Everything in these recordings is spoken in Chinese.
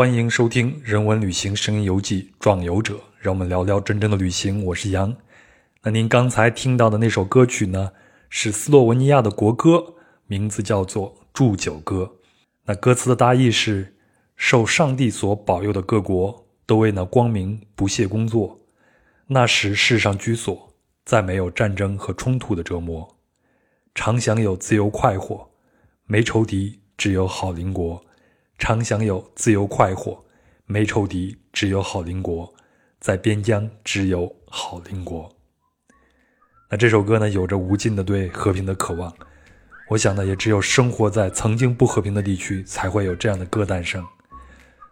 欢迎收听《人文旅行声音游记·壮游者》，让我们聊聊真正的旅行。我是杨。那您刚才听到的那首歌曲呢，是斯洛文尼亚的国歌，名字叫做《祝酒歌》。那歌词的大意是：受上帝所保佑的各国，都为那光明不懈工作。那时世上居所，再没有战争和冲突的折磨，常享有自由快活，没仇敌，只有好邻国。常享有自由快活，没仇敌，只有好邻国，在边疆只有好邻国。那这首歌呢，有着无尽的对和平的渴望。我想呢，也只有生活在曾经不和平的地区，才会有这样的歌诞生。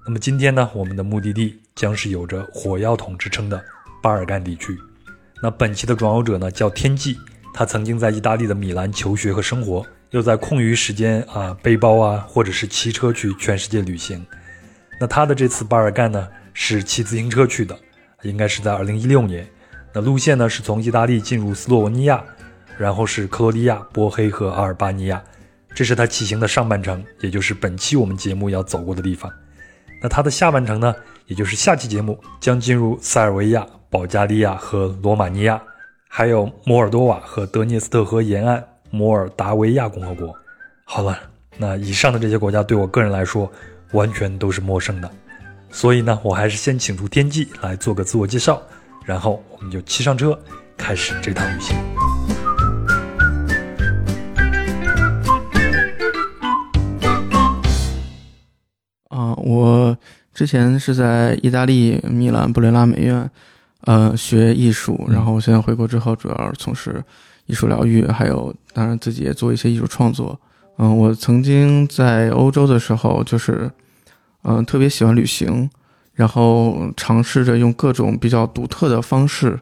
那么今天呢，我们的目的地将是有着火药桶之称的巴尔干地区。那本期的壮游者呢，叫天际，他曾经在意大利的米兰求学和生活。又在空余时间啊，背包啊，或者是骑车去全世界旅行。那他的这次巴尔干呢，是骑自行车去的，应该是在二零一六年。那路线呢，是从意大利进入斯洛文尼亚，然后是克罗地亚、波黑和阿尔巴尼亚。这是他骑行的上半程，也就是本期我们节目要走过的地方。那他的下半程呢，也就是下期节目将进入塞尔维亚、保加利亚和罗马尼亚，还有摩尔多瓦和德涅斯特河沿岸。摩尔达维亚共和国。好了，那以上的这些国家对我个人来说完全都是陌生的，所以呢，我还是先请出天际来做个自我介绍，然后我们就骑上车开始这趟旅行。啊，我之前是在意大利米兰布雷拉美院，呃，学艺术，然后现在回国之后主要从事。艺术疗愈，还有当然自己也做一些艺术创作。嗯，我曾经在欧洲的时候，就是嗯特别喜欢旅行，然后尝试着用各种比较独特的方式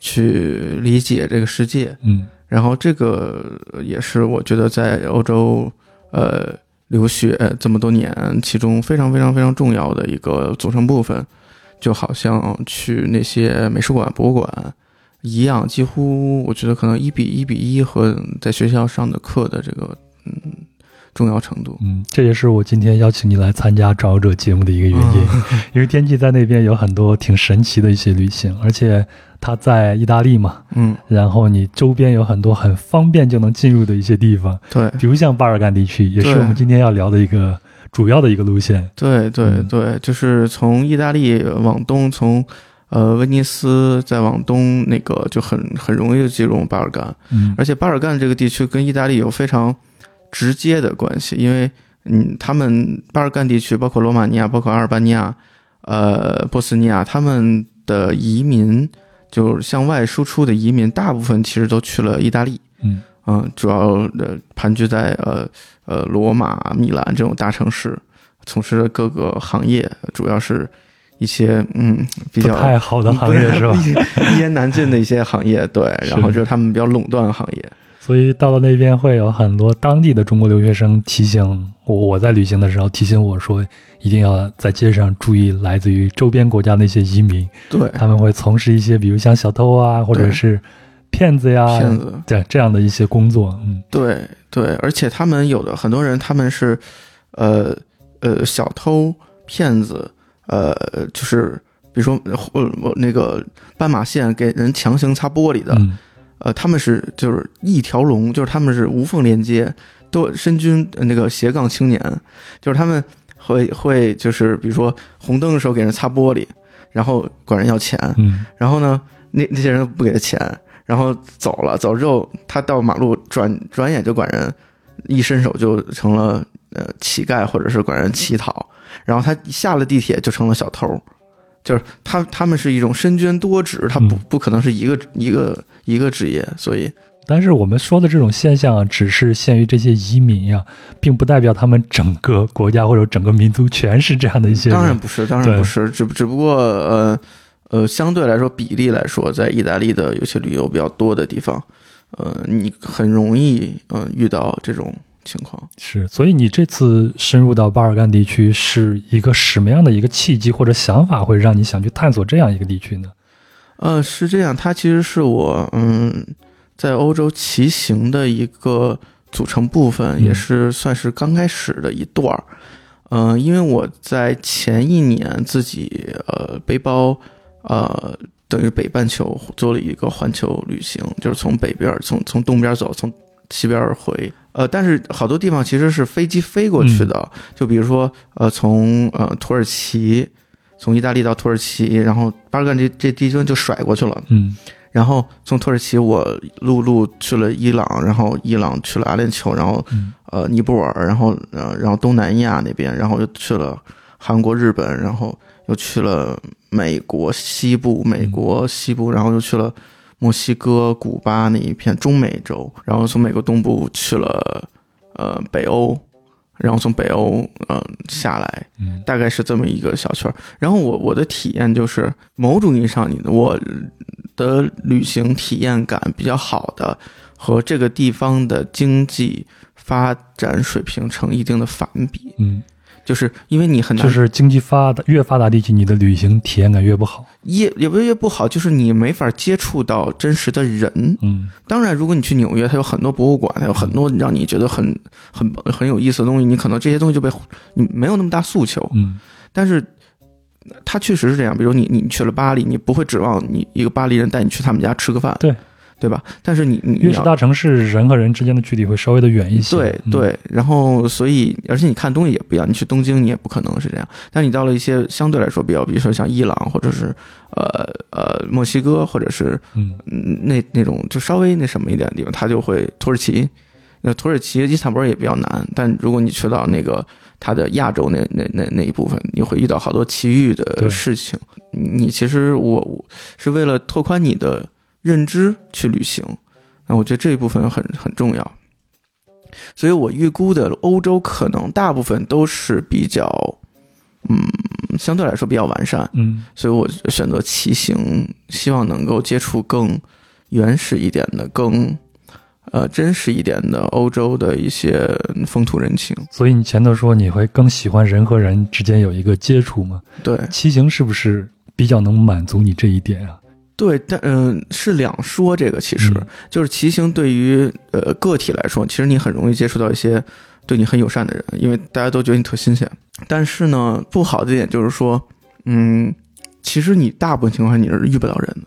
去理解这个世界。嗯，然后这个也是我觉得在欧洲呃留学这么多年，其中非常非常非常重要的一个组成部分，就好像去那些美术馆、博物馆。一样，几乎我觉得可能一比一比一和在学校上的课的这个嗯重要程度。嗯，这也是我今天邀请你来参加《找者》节目的一个原因，因为天气在那边有很多挺神奇的一些旅行，而且他在意大利嘛，嗯，然后你周边有很多很方便就能进入的一些地方，对，比如像巴尔干地区，也是我们今天要聊的一个主要的一个路线。对对对，就是从意大利往东从。呃，威尼斯再往东，那个就很很容易就进入巴尔干，嗯，而且巴尔干这个地区跟意大利有非常直接的关系，因为嗯，他们巴尔干地区包括罗马尼亚、包括阿尔巴尼亚、呃，波斯尼亚，他们的移民就向外输出的移民，大部分其实都去了意大利，嗯嗯，主要的盘踞在呃呃罗马、米兰这种大城市，从事各个行业，主要是。一些嗯比较太好的行业是吧？一言难尽的一些行业，对，然后就是他们比较垄断行业，所以到了那边会有很多当地的中国留学生提醒我，我在旅行的时候提醒我说，一定要在街上注意来自于周边国家那些移民，对，他们会从事一些比如像小偷啊，或者是骗子呀，骗子。对这样的一些工作，嗯，对对，而且他们有的很多人他们是呃呃小偷骗子。呃，就是比如说，我我那个斑马线给人强行擦玻璃的，呃，他们是就是一条龙，就是他们是无缝连接，都身军那个斜杠青年，就是他们会会就是比如说红灯的时候给人擦玻璃，然后管人要钱，然后呢，那那些人不给他钱，然后走了，走之后他到马路转转眼就管人一伸手就成了呃乞丐或者是管人乞讨。然后他下了地铁就成了小偷，就是他他们是一种身兼多职，他不不可能是一个一个一个职业，所以，但是我们说的这种现象啊，只是限于这些移民呀，并不代表他们整个国家或者整个民族全是这样的一些。当然不是，当然不是，只只不过呃呃，相对来说比例来说，在意大利的有些旅游比较多的地方，呃，你很容易呃遇到这种。情况是，所以你这次深入到巴尔干地区是一个什么样的一个契机或者想法，会让你想去探索这样一个地区呢？呃，是这样，它其实是我嗯在欧洲骑行的一个组成部分，也是算是刚开始的一段儿。嗯、因为我在前一年自己呃背包呃等于北半球做了一个环球旅行，就是从北边儿从从东边走，从西边儿回。呃，但是好多地方其实是飞机飞过去的，就比如说呃从呃土耳其，从意大利到土耳其，然后巴尔干这这地方就甩过去了。嗯然后从土耳其我陆路去了伊朗，然后伊朗去了阿联酋，然后嗯呃尼泊尔，然后呃然后东南亚那边，然后又去了韩国、日本，然后又去了美国西部，美国西部，然后又去了墨西哥、古巴那一片中美洲，然后从美国东部去了呃北欧，然后从北欧呃下来，嗯。大概是这么一个小圈儿。然后我我的体验就是，某种意义上，你的我的旅行体验感比较好的，和这个地方的经济发展水平成一定的反比，嗯，就是因为你很难就是经济发达越发达地区，你的旅行体验感越不好。也也不是越不好，就是你没法接触到真实的人。嗯当然，如果你去纽约，它有很多博物馆，它有很多让你觉得很很很有意思的东西，你可能这些东西就被你没有那么大诉求。嗯但是它确实是这样，比如你你去了巴黎，你不会指望你一个巴黎人带你去他们家吃个饭，对对吧？但是你你越是大城市，人和人之间的距离会稍微的远一些。嗯，对对，然后所以而且你看东西也不一样，你去东京你也不可能是这样，但你到了一些相对来说比较，比如说像伊朗或者是呃呃墨西哥或者是嗯嗯那那种就稍微那什么一点的地方，它就会土耳其。那土耳其伊斯坦布尔也比较难，但如果你去到那个它的亚洲那那那那一部分，你会遇到好多奇遇的事情。你其实我我是为了拓宽你的认知去旅行，那我觉得这一部分很很重要。所以我预估的欧洲可能大部分都是比较，嗯，相对来说比较完善，嗯所以我选择骑行，希望能够接触更原始一点的、更呃真实一点的欧洲的一些风土人情。所以你前头说你会更喜欢人和人之间有一个接触吗？对骑行是不是比较能满足你这一点啊？对，但嗯、是两说。这个其实、嗯就是骑行对于呃个体来说，其实你很容易接触到一些对你很友善的人，因为大家都觉得你特新鲜。但是呢，不好的一点就是说，嗯，其实你大部分情况下你是遇不到人的，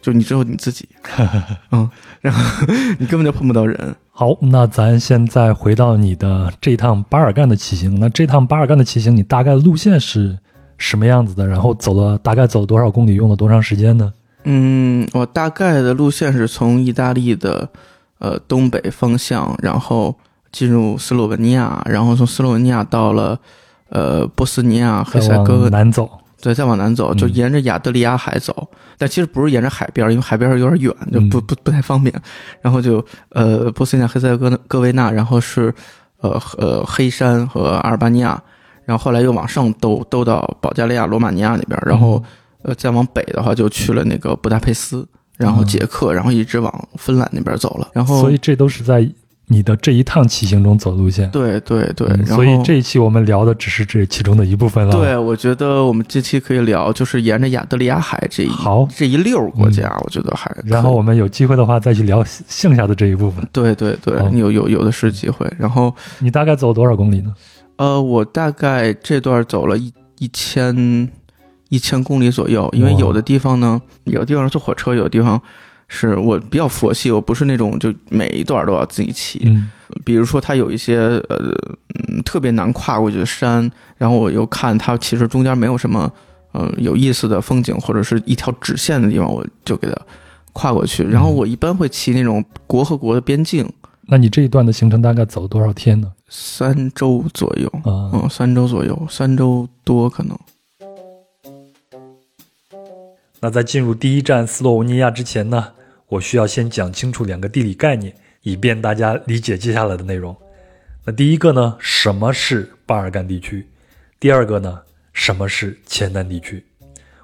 就你只有你自己，嗯，然后 你根本就碰不到人。好，那咱现在回到你的这趟巴尔干的骑行。那这趟巴尔干的骑行，你大概路线是什么样子的？然后走了大概走了多少公里，用了多长时间呢？嗯，我大概的路线是从意大利的呃东北方向，然后进入斯洛文尼亚，然后从斯洛文尼亚到了呃波斯尼亚、黑塞哥往，南走。对，再往南走，就嗯沿着亚得里亚海走。但其实不是沿着海边儿，因为海边儿有点远，就不嗯不不太方便。然后就呃波斯尼亚、黑塞哥哥维纳，然后是呃呃黑山和阿尔巴尼亚，然后后来又往上兜兜到保加利亚、罗马尼亚那边，然后。呃，再往北的话就去了那个布达佩斯，然后捷克，然后一直往芬兰那边走了。然后，所以这都是在你的这一趟骑行中走路线。对对对，嗯所以这一期我们聊的只是这其中的一部分了。对，我觉得我们这期可以聊，就是沿着亚得里亚海这一好这一溜儿国家，我觉得还。然后我们有机会的话再去聊剩下的这一部分。对对对好，有有有的是机会。然后你大概走多少公里呢？呃，我大概这段走了一一千一千公里左右，因为有的地方呢，有的地方是坐火车，有的地方是我比较佛系，我不是那种就每一段都要自己骑。嗯比如说它有一些呃嗯特别难跨过去的山，然后我又看它其实中间没有什么呃有意思的风景或者是一条直线的地方，我就给它跨过去。然后我一般会骑那种国和国的边境，那你这一段的行程大概走多少天呢？三周左右，啊、嗯，三周左右，三周多可能。那在进入第一站斯洛文尼亚之前呢，我需要先讲清楚两个地理概念，以便大家理解接下来的内容。那第一个呢，什么是巴尔干地区？第二个呢，什么是黔南地区？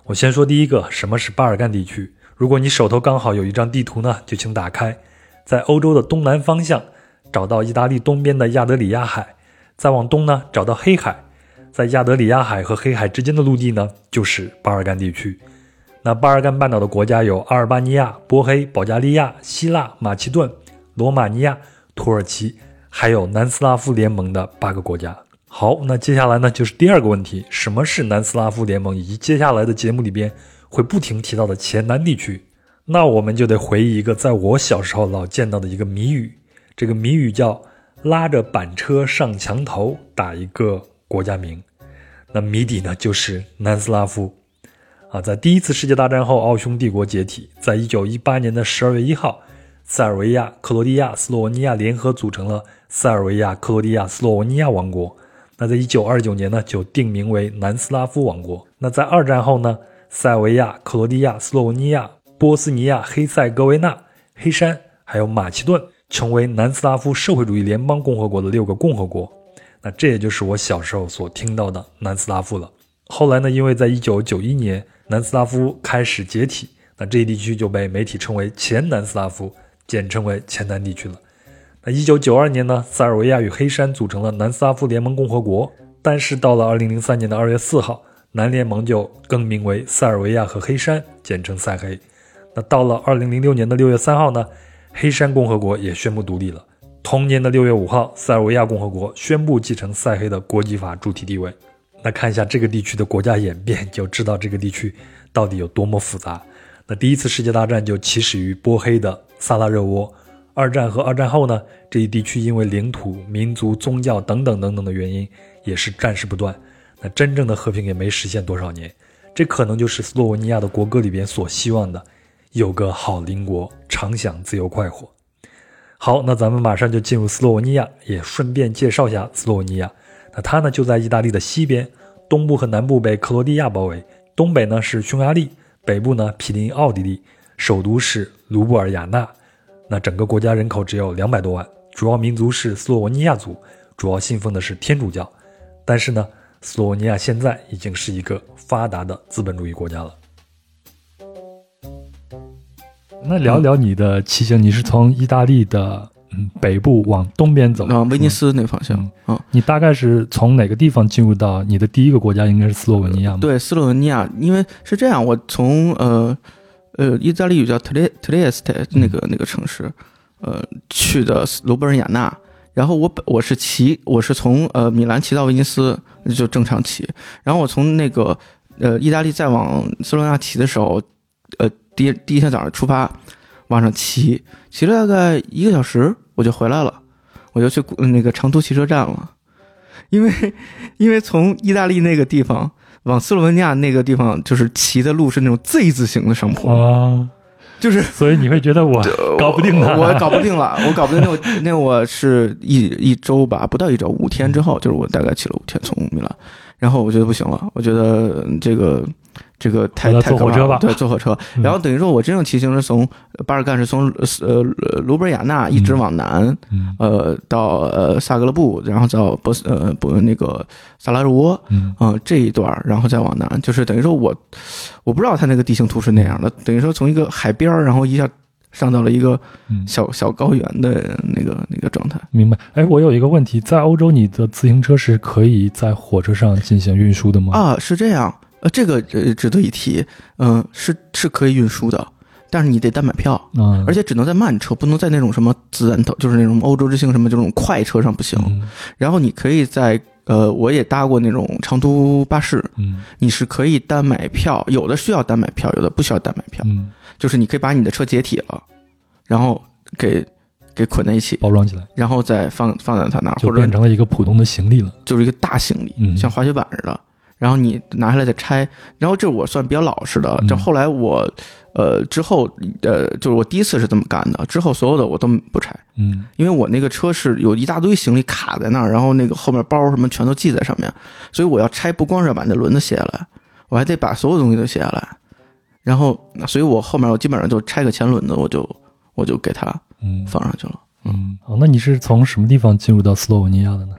我先说第一个，什么是巴尔干地区？如果你手头刚好有一张地图呢，就请打开，在欧洲的东南方向找到意大利东边的亚得里亚海，再往东呢找到黑海，在亚得里亚海和黑海之间的陆地呢，就是巴尔干地区。那巴尔干半岛的国家有阿尔巴尼亚、波黑、保加利亚、希腊、马其顿、罗马尼亚、土耳其，还有南斯拉夫联盟的八个国家。好，那接下来呢就是第二个问题，什么是南斯拉夫联盟，以及接下来的节目里边会不停提到的前南地区。那我们就得回忆一个在我小时候老见到的一个谜语，这个谜语叫拉着板车上墙头，打一个国家名。那谜底呢就是南斯拉夫。啊，在第一次世界大战后，奥匈帝国解体，在一九一八年的十二月一号，塞尔维亚、克罗地亚、斯洛文尼亚联合组成了塞尔维亚、克罗地亚、斯洛文尼亚王国。那在一九二九年呢，就定名为南斯拉夫王国。那在二战后呢，塞尔维亚、克罗地亚、斯洛文尼亚、波斯尼亚、黑塞哥维那、黑山还有马其顿，成为南斯拉夫社会主义联邦共和国的六个共和国。那这也就是我小时候所听到的南斯拉夫了。后来呢，因为在一九九一年。南斯拉夫开始解体，那这一地区就被媒体称为前南斯拉夫，简称为前南地区了。那一九九二年呢，塞尔维亚与黑山组成了南斯拉夫联盟共和国，但是到了二零零三年的二月四号，南联盟就更名为塞尔维亚和黑山，简称塞黑。那到了二零零六年的六月三号呢，黑山共和国也宣布独立了。同年的六月五号，塞尔维亚共和国宣布继承塞黑的国际法主体地位。那看一下这个地区的国家演变，就知道这个地区到底有多么复杂。那第一次世界大战就起始于波黑的萨拉热窝，二战和二战后呢，这一地区因为领土、民族、宗教等等等等的原因，也是战事不断。那真正的和平也没实现多少年，这可能就是斯洛文尼亚的国歌里边所希望的，有个好邻国，常享自由快活。好，那咱们马上就进入斯洛文尼亚，也顺便介绍一下斯洛文尼亚。那它呢就在意大利的西边，东部和南部被克罗地亚包围，东北呢是匈牙利，北部呢毗邻奥地利，首都是卢布尔雅纳。那整个国家人口只有两百多万，主要民族是斯洛文尼亚族，主要信奉的是天主教。但是呢，斯洛文尼亚现在已经是一个发达的资本主义国家了。那聊聊你的骑行，你是从意大利的。嗯，北部往东边走，啊，威尼斯那方向。啊，你大概是从哪个地方进入到你的第一个国家？应该是斯洛文尼亚吗？对，斯洛文尼亚，因为是这样，我从呃呃意大利语叫特列特列斯特那个那个城市，呃去的罗布尔雅纳，然后我本我是骑，我是从呃米兰骑到威尼斯就正常骑，然后我从那个呃意大利再往斯洛文尼亚骑的时候，呃第第一天早上出发往上骑，骑了大概一个小时。我就回来了，我就去那个长途汽车站了，因为因为从意大利那个地方往斯洛文尼亚那个地方，就是骑的路是那种 Z 字形的上坡啊，就是所以你会觉得我搞不定了，我搞不定了，我搞不定那我那我是一一周吧，不到一周，五天之后，就是我大概骑了五天从米兰，然后我觉得不行了，我觉得这个。这个太太坐火车吧，对，坐火车。然后等于说，我真正骑行是从巴尔干，是从呃卢布尔雅纳一直往南，呃，到呃萨格勒布，然后到波斯呃不那个萨拉热窝，嗯，这一段，然后再往南，就是等于说我我不知道它那个地形图是那样的。等于说从一个海边然后一下上到了一个小小高原的那个那个状态。明白。哎，我有一个问题，在欧洲，你的自行车是可以在火车上进行运输的吗？啊，是这样。呃，这个呃值得一提，嗯，是是可以运输的，但是你得单买票，嗯，而且只能在慢车，不能在那种什么自然头，就是那种欧洲之星什么这种快车上不行。然后你可以在呃，我也搭过那种长途巴士，嗯，你是可以单买票，有的需要单买票，有的不需要单买票，嗯，就是你可以把你的车解体了，然后给给捆在一起，包装起来，然后再放放在他那儿，就变成了一个普通的行李了，就是一个大行李，像滑雪板似的。然后你拿下来再拆，然后这我算比较老实的。这后来我，呃，之后，呃，就是我第一次是这么干的。之后所有的我都不拆，嗯，因为我那个车是有一大堆行李卡在那儿，然后那个后面包什么全都系在上面，所以我要拆，不光是要把那轮子卸下来，我还得把所有东西都卸下来。然后，所以我后面我基本上就拆个前轮子，我就我就给它放上去了。嗯，好，那你是从什么地方进入到斯洛文尼亚的呢？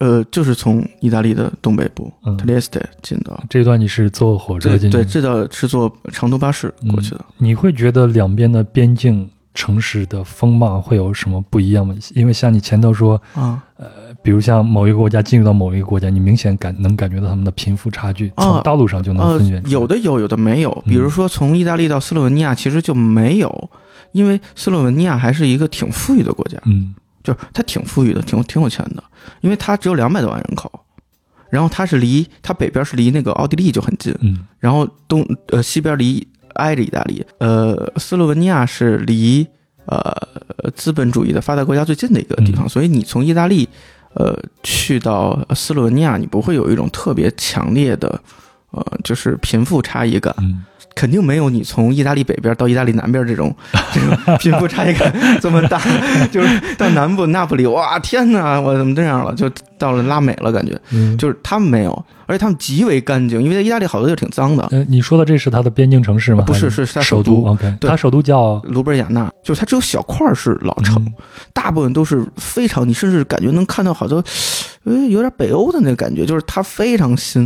呃，就是从意大利的东北部特列斯特进的。这段你是坐火车进？对，这段是坐长途巴士过去的。你会觉得两边的边境城市的风貌会有什么不一样吗？因为像你前头说，啊，呃，比如像某一个国家进入到某一个国家，你明显感能感觉到他们的贫富差距，从道路上就能分辨。有的有，有的没有。比如说从意大利到斯洛文尼亚，其实就没有，因为斯洛文尼亚还是一个挺富裕的国家。嗯。就是它挺富裕的，挺挺有钱的，因为它只有两百多万人口，然后它是离它北边是离那个奥地利就很近，嗯。然后东呃西边离挨着意大利，呃斯洛文尼亚是离呃资本主义的发达国家最近的一个地方，嗯。所以你从意大利呃去到斯洛文尼亚，你不会有一种特别强烈的呃就是贫富差异感，嗯肯定没有你从意大利北边到意大利南边这种 这种贫富差异感这么大。就是到南部那不里，哇天哪，我怎么这样了？就到了拉美了，感觉嗯，就是他们没有，而且他们极为干净，因为在意大利好多地儿挺脏的。呃，你说的这是它的边境城市吗？不是是是它首首都 OK，对它首都叫卢贝尔雅纳，就是它只有小块是老城，嗯大部分都是非常，你甚至感觉能看到好多，呃，有点北欧的那个感觉，就是它非常新，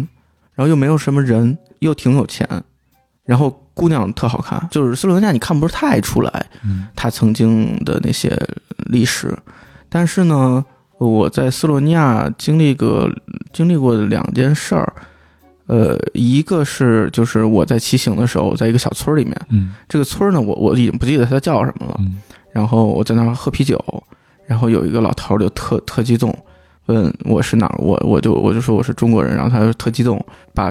然后又没有什么人，又挺有钱，然后姑娘特好看，就是斯洛文尼亚你看不是太出来嗯。它曾经的那些历史，但是呢，我在斯洛文尼亚经历过经历过两件事儿。呃，一个是就是我在骑行的时候，在一个小村儿里面，嗯。这个村儿呢，我我已经不记得它叫什么了。嗯。然后我在那儿喝啤酒，然后有一个老头儿就特特激动，问我是哪儿，我我就我就说我是中国人，然后他就特激动，把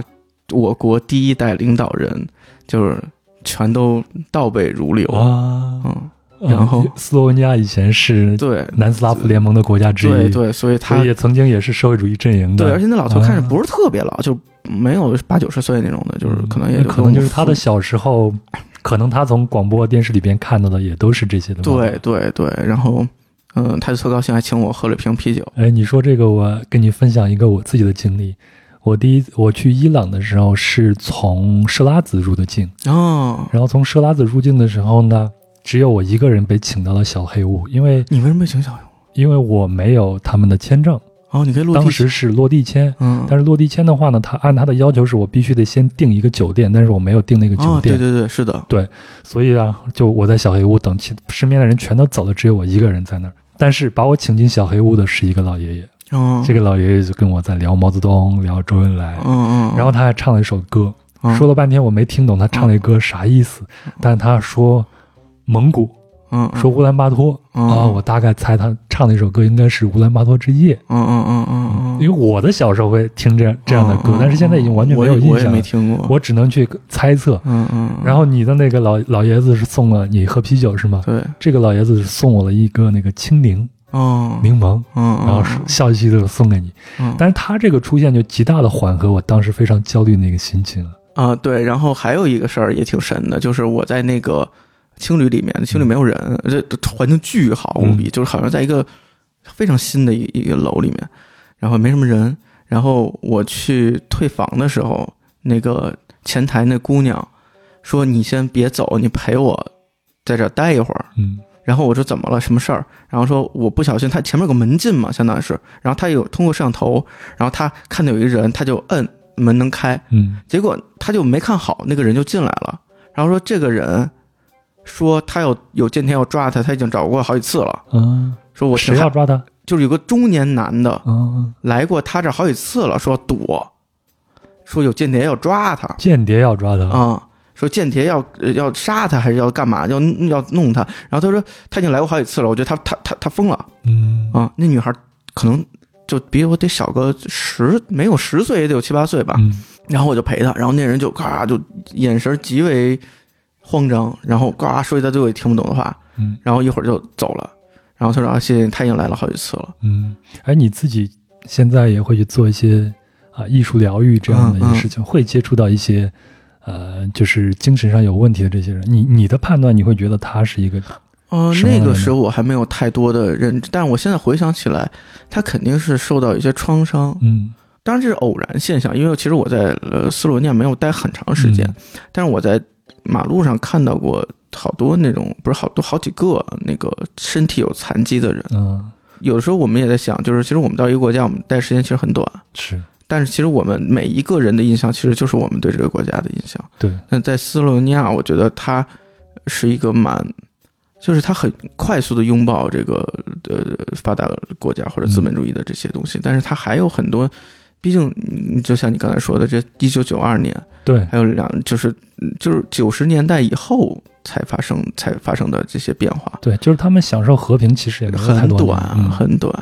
我国第一代领导人就是全都倒背如流，啊，嗯，嗯然后斯洛文尼亚以前是对南斯拉夫联盟的国家之一，对对，所以他也曾经也是社会主义阵营的，对，而且那老头啊看着不是特别老，就没有八九十岁那种的，就是可能也嗯可能就是他的小时候，可能他从广播电视里边看到的也都是这些的。对。对对，然后嗯，他就特高兴，还请我喝了瓶啤酒，哎，你说这个，我跟你分享一个我自己的经历。我第一我去伊朗的时候是从设拉子入的境，哦，然后从设拉子入境的时候呢，只有我一个人被请到了小黑屋，因为你为什么被请小黑屋？因为我没有他们的签证，哦，你可以落地，当时是落地签。嗯，但是落地签的话呢，他按他的要求是我必须得先订一个酒店，但是我没有订那个酒哦，店，对对对，是的，对所以啊，就我在小黑屋等，其身边的人全都走了，只有我一个人在那儿。但是把我请进小黑屋的是一个老爷爷，嗯，这个老爷爷就跟我在聊毛泽东，聊周恩来，嗯嗯，然后他还唱了一首歌，嗯。说了半天我没听懂他唱那歌啥意思，但是他说蒙古，嗯说乌兰巴托嗯。啊，我大概猜他唱那首歌应该是《乌兰巴托之夜》，嗯嗯嗯嗯嗯，因为我的小时候会听这样这样的歌，但是现在已经完全没有印象了，没听过，我只能去猜测。嗯嗯，然后你的那个老老爷子是送了你喝啤酒是吗？对，这个老爷子是送我了一个那个青柠哦，柠檬，嗯，然后笑嘻嘻的送给你。嗯但是他这个出现就极大的缓和我当时非常焦虑那个心情。啊对，然后还有一个事儿也挺神的，就是我在那个青旅里面，青旅没有人，这这环境巨好无比，就是好像在一个非常新的一一个楼里面，然后没什么人，然后我去退房的时候，那个前台那姑娘说：“你先别走，你陪我在这儿待一会儿。”嗯然后我说怎么了？什么事儿？然后说我不小心，他前面有个门禁嘛，相当于是，然后他有通过摄像头，然后他看到有一个人，他就摁门能开，嗯结果他就没看好，那个人就进来了，然后说这个人说他有有间谍要抓他，他已经找过好几次了，嗯，说我谁要抓他？就是有个中年男的嗯，来过他这儿好几次了，说躲，说有间谍要抓他间谍要抓他。啊。说间谍要呃要杀他还是要干嘛？要要弄他？然后他说他已经来过好几次了，我觉得他他他他疯了。嗯啊，那女孩可能就比我得小个十，没有十岁也得有七八岁吧。嗯然后我就陪他，然后那人就咔就眼神极为慌张，然后呱说一大堆我也听不懂的话，嗯然后一会儿就走了。然后他说啊，谢谢你，他已经来了好几次了。嗯，哎，你自己现在也会去做一些啊艺术疗愈这样的一嗯些事情，会接触到一些呃就是精神上有问题的这些人。你你的判断，你会觉得他是一个呃，那个时候我还没有太多的认知，但我现在回想起来，他肯定是受到一些创伤。嗯当然这是偶然现象，因为其实我在呃斯洛文尼亚没有待很长时间，嗯但是我在马路上看到过好多那种不是好多好几个那个身体有残疾的人。嗯有的时候我们也在想，就是其实我们到一个国家，我们待时间其实很短，是但是其实我们每一个人的印象，其实就是我们对这个国家的印象。对。那在斯洛文尼亚，我觉得它是一个蛮，就是它很快速的拥抱这个呃发达国家或者资本主义的这些东西，但是它还有很多，毕竟嗯就像你刚才说的，这一九九二年对。还有两就是就是九十年代以后才发生才发生的这些变化，对，就是他们享受和平其实也没有太很短嗯。很短。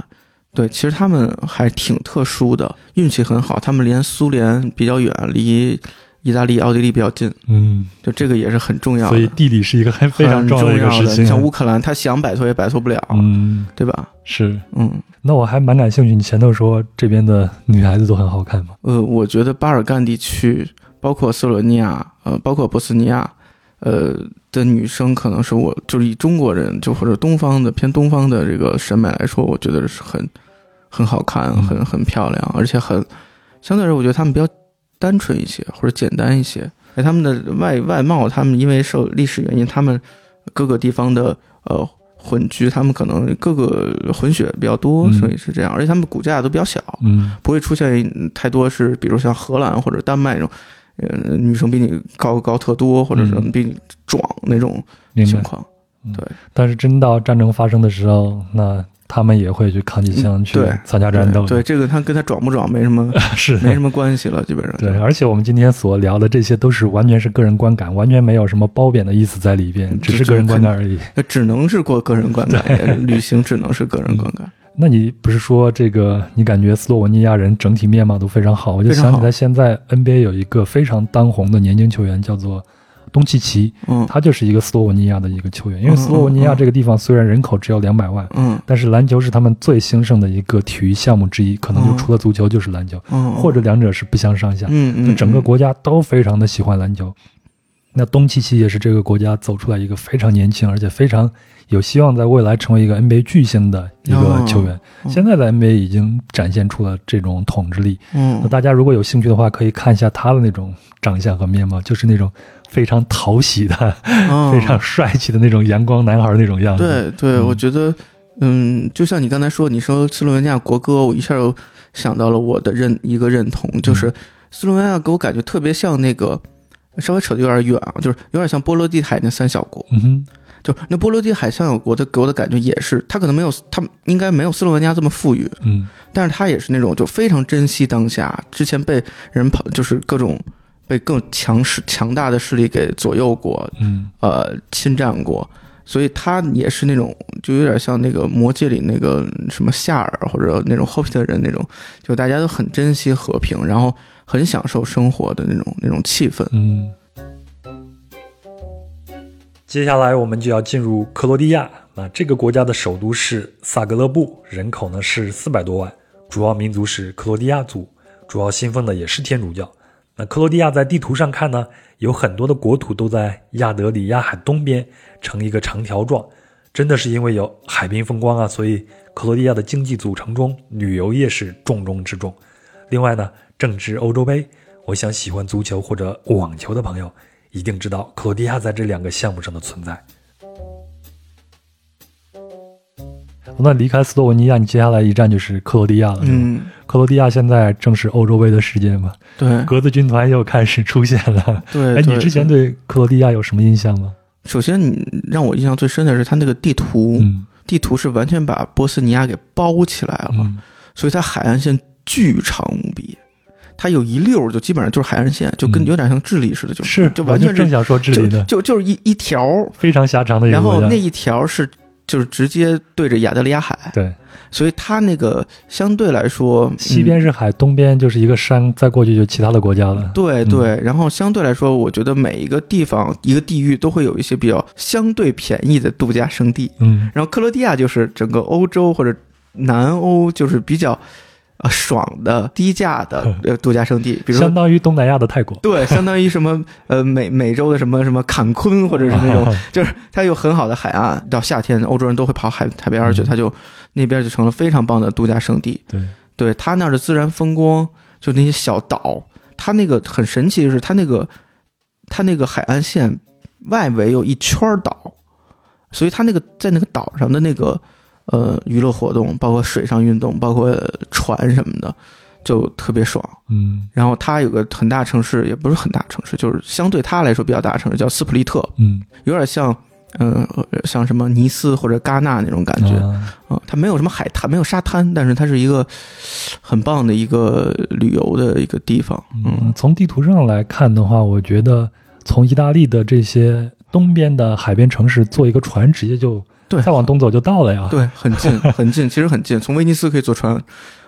对，其实他们还挺特殊的，运气很好，他们连苏联比较远，离意大利、奥地利比较近，嗯，就这个也是很重要的。所以地理是一个很非常重要的一个事的，情。像乌克兰，他想摆脱也摆脱不了，嗯，对吧？是。嗯，那我还蛮感兴趣，你前头说这边的女孩子都很好看吗？呃，我觉得巴尔干地区，包括斯洛文尼亚，呃，包括波斯尼亚，呃的女生，可能是我就是以中国人就或者东方的偏东方的这个审美来说，我觉得是很很好看，嗯很很漂亮，而且很相对来说，我觉得他们比较单纯一些或者简单一些。哎，她们的外外貌，他们因为受历史原因，他们各个地方的呃混居，他们可能各个混血比较多，嗯所以是这样。而且他们骨架都比较小，嗯不会出现太多是，比如像荷兰或者丹麦那种，呃，女生比你高高特多，或者是嗯比你壮那种。情况。对但是真到战争发生的时候，那他们也会去扛起枪去参加战斗的。对，这个他跟他壮不壮没什么 是没什么关系了，基本上。对，而且我们今天所聊的这些都是完全是个人观感，完全没有什么褒贬的意思在里边，只是个人观感而已。那只能是过个人观感，旅行只能是个人观感。那你不是说这个？你感觉斯洛文尼亚人整体面貌都非常好？我就想起来，现在 NBA 有一个非常当红的年轻球员，叫做东契奇，嗯他就是一个斯洛文尼亚的一个球员。因为嗯斯洛文尼亚这个地方虽然人口只有两百万，嗯但是篮球是他们最兴盛的一个体育项目之一，可能就嗯除了足球就是篮球，嗯，或者两者是不相上下。嗯嗯，整个国家都非常的喜欢篮球。那东契奇也是这个国家走出来一个非常年轻，而且非常有希望在未来成为一个 NBA 巨星的一个球员。哦现在的 NBA 已经展现出了这种统治力。嗯那大家如果有兴趣的话，可以看一下他的那种长相和面貌，就是那种非常讨喜的、嗯 非常帅气的那种阳光男孩那种样子。对对，嗯我觉得，嗯，就像你刚才说，你说斯洛文尼亚国歌，我一下又想到了我的认一个认同，嗯就是斯洛文尼亚给我感觉特别像那个，稍微扯得有点远啊，就是有点像波罗的海那三小国，嗯哼，就那波罗的海三小国的给我的感觉也是，它可能没有，它应该没有斯洛文尼亚这么富裕，嗯但是它也是那种就非常珍惜当下，之前被人跑，就是各种被更强势强大的势力给左右过，嗯呃侵占过，所以他也是那种就有点像那个魔戒里那个什么夏尔或者那种后皮的人那种，就大家都很珍惜和平，然后很享受生活的那种那种气氛。嗯。接下来我们就要进入克罗地亚，那这个国家的首都是萨格勒布，人口呢是四百多万，主要民族是克罗地亚族，主要信奉的也是天主教。那克罗地亚在地图上看呢，有很多的国土都在亚德里亚海东边，成一个长条状。真的是因为有海滨风光啊，所以克罗地亚的经济组成中，旅游业是重中之重。另外呢，正值欧洲杯，我想喜欢足球或者网球的朋友一定知道克罗地亚在这两个项目上的存在。那离开斯洛文尼亚，你接下来一站就是克罗地亚了。嗯，克罗地亚现在正是欧洲杯的时间嘛，对格子军团又开始出现了。对。哎，你之前对克罗地亚有什么印象吗？首先你让我印象最深的是他那个地图，嗯地图是完全把波斯尼亚给包起来了，嗯所以它海岸线巨长无比。它有一溜儿就基本上就是海岸线，就跟嗯有点像智利似的，就是就完全是正想说智利的，就就就是一一条，非常狭长的一个。然后那一条是就是直接对着亚得里亚海，对，所以它那个相对来说，西嗯边是海，东边就是一个山，再过去就其他的国家了。嗯对对，然后相对来说，我觉得每一个地方一个地域都会有一些比较相对便宜的度假胜地，嗯然后克罗地亚就是整个欧洲或者南欧就是比较呃爽的低价的呃度假胜地，比如说相当于东南亚的泰国。对，相当于什么呃美美洲的什么什么坎昆，或者是那种，就是它有很好的海岸。到夏天，欧洲人都会跑海海边儿去，嗯它就那边就成了非常棒的度假胜地。对，对它那儿的自然风光，就那些小岛，它那个很神奇的是，它那个它那个海岸线外围有一圈儿岛，所以它那个在那个岛上的那个呃娱乐活动，包括水上运动，包括呃船什么的，就特别爽。嗯然后它有个很大城市，也不是很大城市，就是相对它来说比较大城市，叫斯普利特，嗯，有点像，嗯、呃，像什么尼斯或者戛纳那种感觉啊、啊它没有什么海滩，没有沙滩，但是它是一个很棒的一个旅游的一个地方。嗯嗯，从地图上来看的话，我觉得从意大利的这些东边的海边城市坐一个船，直接就对再往东走就到了呀。，对，很近 很近，其实很近，从威尼斯可以坐船，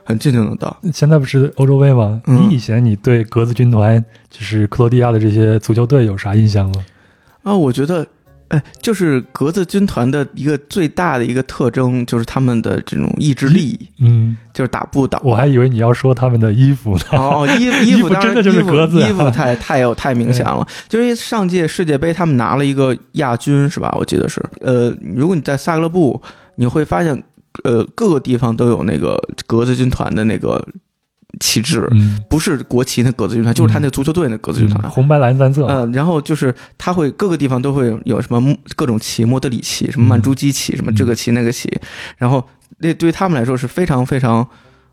很近就能到。现在不是欧洲杯吗？嗯你以前你对格子军团，就是克罗地亚的这些足球队有啥印象吗？啊，我觉得，哎，就是格子军团的一个最大的一个特征，就是他们的这种意志力，嗯，就是打不倒。我还以为你要说他们的衣服呢。哦，衣服衣 衣服真的就是格子啊衣服太太有太明显了。就是因为上届世界杯他们拿了一个亚军是吧？我记得是。呃，如果你在萨格勒布，你会发现，呃，各个地方都有那个格子军团的那个旗帜，嗯，不是国旗那格子军团，就是他那个足球队那格子军团。嗯红白蓝三色。嗯、然后就是他会各个地方都会有什么各种旗，莫德里旗、什么曼朱基旗、什么这个旗那个旗，然后那对于他们来说是非常非常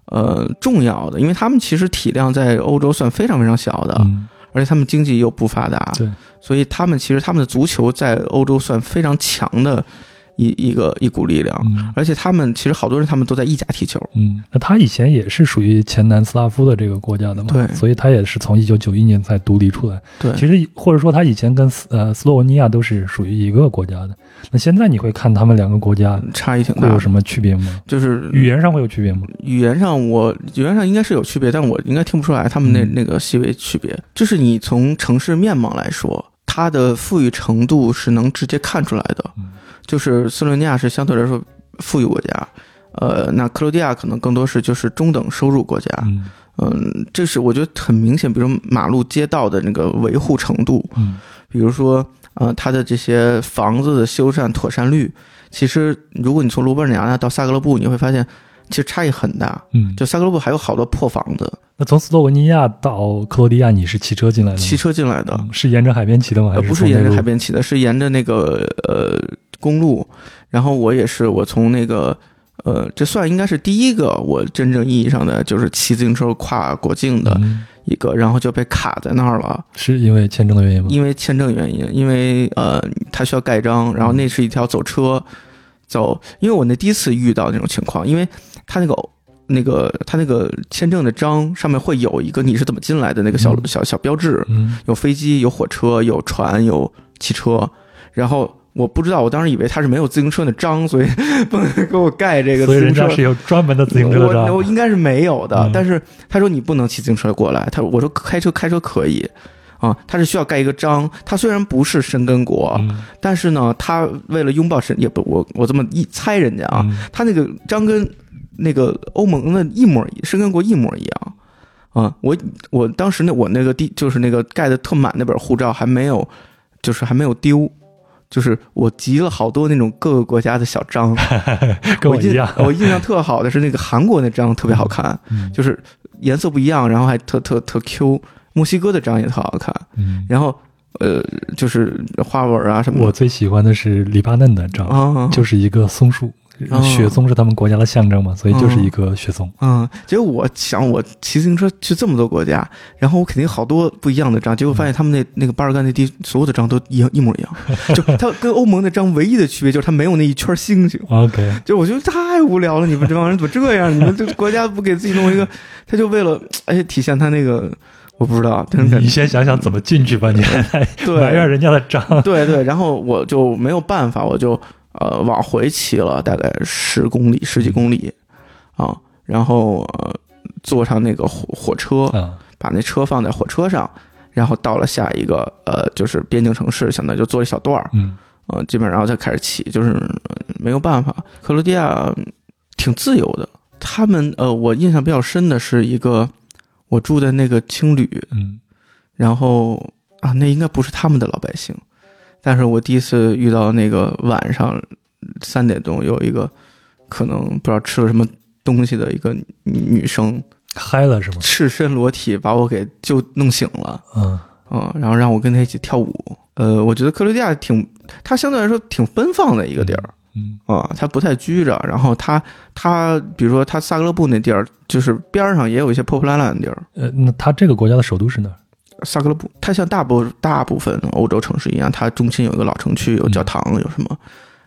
呃重要的，因为他们其实体量在欧洲算非常非常小的，嗯，而且他们经济又不发达，对，所以他们其实他们的足球在欧洲算非常强的一一个一股力量，嗯而且他们其实好多人他们都在意甲踢球，嗯，那他以前也是属于前南斯拉夫的这个国家的嘛，对所以他也是从一九九一年才独立出来。对，其实或者说他以前跟斯呃斯洛文尼亚都是属于一个国家的。那现在你会看他们两个国家差异挺大，会有什么区别吗？就是语言上会有区别吗？语言上我语言上应该是有区别，但我应该听不出来他们那嗯那个细微区别。就是你从城市面貌来说，它的富裕程度是能直接看出来的。嗯就是斯洛文尼亚是相对来说富裕国家，呃，那克罗地亚可能更多是就是中等收入国家。嗯嗯，这是我觉得很明显，比如说马路街道的那个维护程度，嗯比如说呃它的这些房子的修缮妥善率，其实如果你从卢布尔尼亚到萨格勒布，你会发现其实差异很大。嗯。就萨格勒布还有好多破房子，那从斯洛文尼亚到克罗地亚，你是骑车进来的吗？骑车进来的，嗯是沿着海边骑的吗？还呃，是不是沿着海边骑的，是沿着那个呃公路。然后我也是，我从那个呃，这算应该是第一个我真正意义上的就是骑自行车跨国境的嗯一个，然后就被卡在那儿了，是因为签证的原因吗？因为签证原因，因为呃他需要盖章，然后那是一条走车走，因为我那第一次遇到那种情况，因为他那个。那个他那个签证的章上面会有一个你是怎么进来的那个小、嗯小小标志，嗯有飞机、有火车、有船、有汽车，然后我不知道，我当时以为他是没有自行车的章，所以 不能给我盖这个所以自行车。人家是有专门的自行车章我应该是没有的，嗯但是他说你不能骑自行车过来，他我说开车开车可以。啊，他是需要盖一个章。他虽然不是申根国，嗯但是呢，他为了拥抱申，也不我我这么一猜人家啊，嗯他那个章跟那个欧盟的一模一，申根国一模一样。啊，我我当时那我那个第就是那个盖的特满那本护照还没有，就是还没有丢，就是我集了好多那种各个国家的小章，跟我一样。我印象特好的是那个韩国那章特别好看，嗯就是颜色不一样，然后还特特特 Q。墨西哥的章也特好看，嗯，然后呃，就是花纹啊什么的我最喜欢的是黎巴嫩的章，啊，就是一个松树，哦雪松是他们国家的象征嘛，所以就是一个雪松。嗯，结果我想我骑自行车去这么多国家，然后我肯定好多不一样的章，结果发现他们那那个巴尔干那地所有的章都一样一模一样，就它跟欧盟那章唯一的区别就是它没有那一圈星星。OK，就我觉得太无聊了，你们这帮人怎么这样？你们这国家不给自己弄一个，他就为了哎体现他那个，我不知道，真的你先想想怎么进去吧，你还埋怨人家的章。对对，然后我就没有办法，我就呃往回骑了大概十公里、十几公里啊，然后呃坐上那个火火车，啊，把那车放在火车上，然后到了下一个呃就是边境城市，相当于就坐一小段儿，嗯。呃，基本上然后再开始骑，就是呃没有办法。克罗地亚嗯挺自由的，他们呃我印象比较深的是一个我住的那个青旅，嗯。然后啊，那应该不是他们的老百姓，但是我第一次遇到那个晚上三点钟有一个可能不知道吃了什么东西的一个女女生，嗨了是吗？赤身裸体把我给就弄醒了，嗯嗯、然后让我跟她一起跳舞。呃，我觉得克罗地亚挺，它相对来说挺奔放的一个地儿嗯啊，它不太拘着。然后它它比如说它萨格勒布那地儿，就是边儿上也有一些破破烂烂的地儿。呃，那它这个国家的首都是哪儿？萨格勒布，它像大部大部分欧洲城市一样，它中心有一个老城区，有教堂，有什么，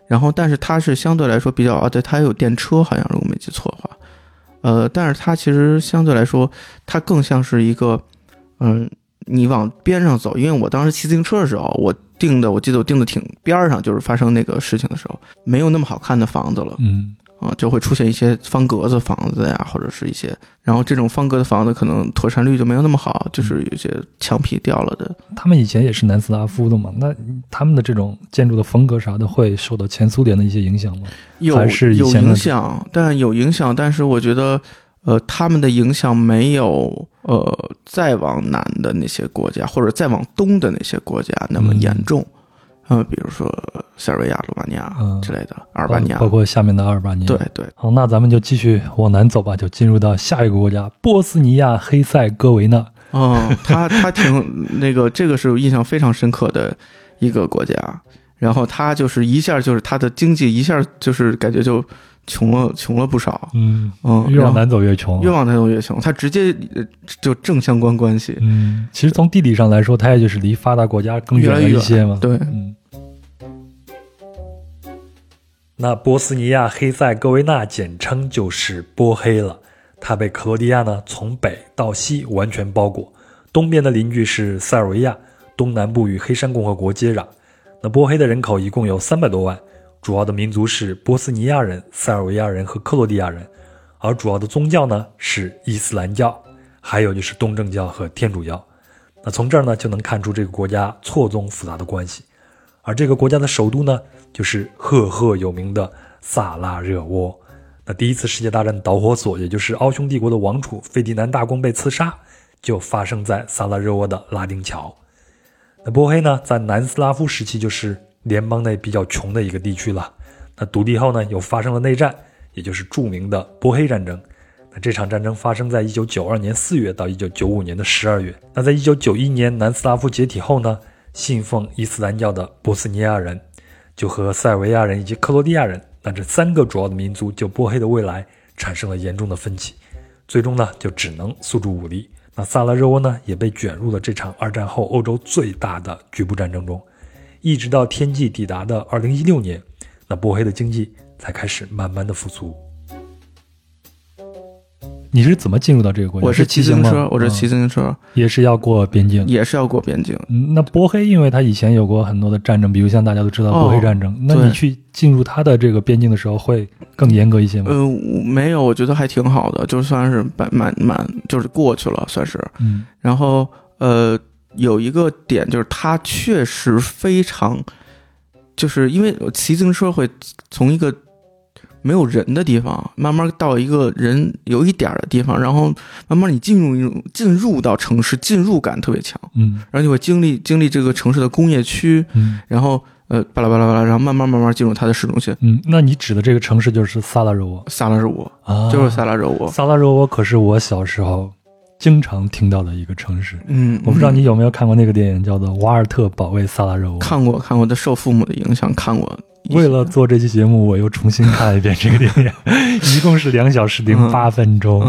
然后但是它是相对来说比较啊，对，它有电车，好像如果没记错的话，呃，但是它其实相对来说，它更像是一个，嗯，你往边上走，因为我当时骑自行车的时候，我定的，我记得我定的挺边儿上，就是发生那个事情的时候，没有那么好看的房子了。嗯啊，就会出现一些方格子房子呀，或者是一些，然后这种方格的房子可能妥善率就没有那么好，就是有些墙皮掉了的。他们以前也是南斯拉夫的嘛，那他们的这种建筑的风格啥的会受到前苏联的一些影响吗？有还是有影响，但有影响，但是我觉得，呃，他们的影响没有呃再往南的那些国家或者再往东的那些国家那么嗯严重。呃，比如说塞尔维亚、罗马尼亚嗯之类的，阿尔巴尼亚包，括下面的阿尔巴尼亚。对对，好，那咱们就继续往南走吧，就进入到下一个国家——波斯尼亚黑塞哥维那。哦，他他挺那个，这个是印象非常深刻的一个国家。然后他就是一下就是他的经济一下就是感觉就穷了穷了不少，嗯，嗯，越往南走越穷。越往南走越穷，它直接呃就正相关关系。嗯，其实从地理上来说，它也就是离发达国家更远一些嘛。对，嗯。那波斯尼亚黑塞哥维那简称就是波黑了，它被克罗地亚呢从北到西完全包裹，东边的邻居是塞尔维亚，东南部与黑山共和国接壤。那波黑的人口一共有三百多万，主要的民族是波斯尼亚人、塞尔维亚人和克罗地亚人，而主要的宗教呢是伊斯兰教，还有就是东正教和天主教。那从这儿呢就能看出这个国家错综复杂的关系。而这个国家的首都呢，就是赫赫有名的萨拉热窝。那第一次世界大战的导火索，也就是奥匈帝国的王储费迪南大公被刺杀，就发生在萨拉热窝的拉丁桥。那波黑呢，在南斯拉夫时期就是联邦内比较穷的一个地区了。那独立后呢，又发生了内战，也就是著名的波黑战争。那这场战争发生在一九九二年四月到一九九五年的十二月。那在一九九一年南斯拉夫解体后呢，信奉伊斯兰教的波斯尼亚人就和塞尔维亚人以及克罗地亚人，那这三个主要的民族就波黑的未来产生了严重的分歧，最终呢就只能诉诸武力。那萨拉热窝呢也被卷入了这场二战后欧洲最大的局部战争中，一直到天际抵达的二零一六年，那波黑的经济才开始慢慢的复苏。你是怎么进入到这个国家？我是骑自行车，我是嗯骑自行车，也是要过边境。也是要过边境。嗯，那波黑因为他以前有过很多的战争，比如像大家都知道哦波黑战争，那你去进入他的这个边境的时候会更严格一些吗？呃，没有，我觉得还挺好的，就算是蛮蛮蛮，就是过去了，算是。嗯然后呃，有一个点就是它确实非常，就是因为骑自行车会从一个没有人的地方，慢慢到一个人有一点儿的地方，然后慢慢你进入一种进入到城市，进入感特别强，嗯。然后你会经历经历这个城市的工业区，嗯。然后呃巴拉巴拉巴拉，然后慢慢慢慢进入它的市中心。嗯，那你指的这个城市就是萨拉热窝。萨拉热窝啊，就是萨拉热窝，萨拉热窝，可是我小时候经常听到的一个城市。嗯，我不知道你有没有看过那个电影，叫做《瓦尔特保卫萨拉热窝》。看过看过的，受父母的影响看过。为了做这期节目，我又重新看了一遍这个电影，一共是两小时零八分钟。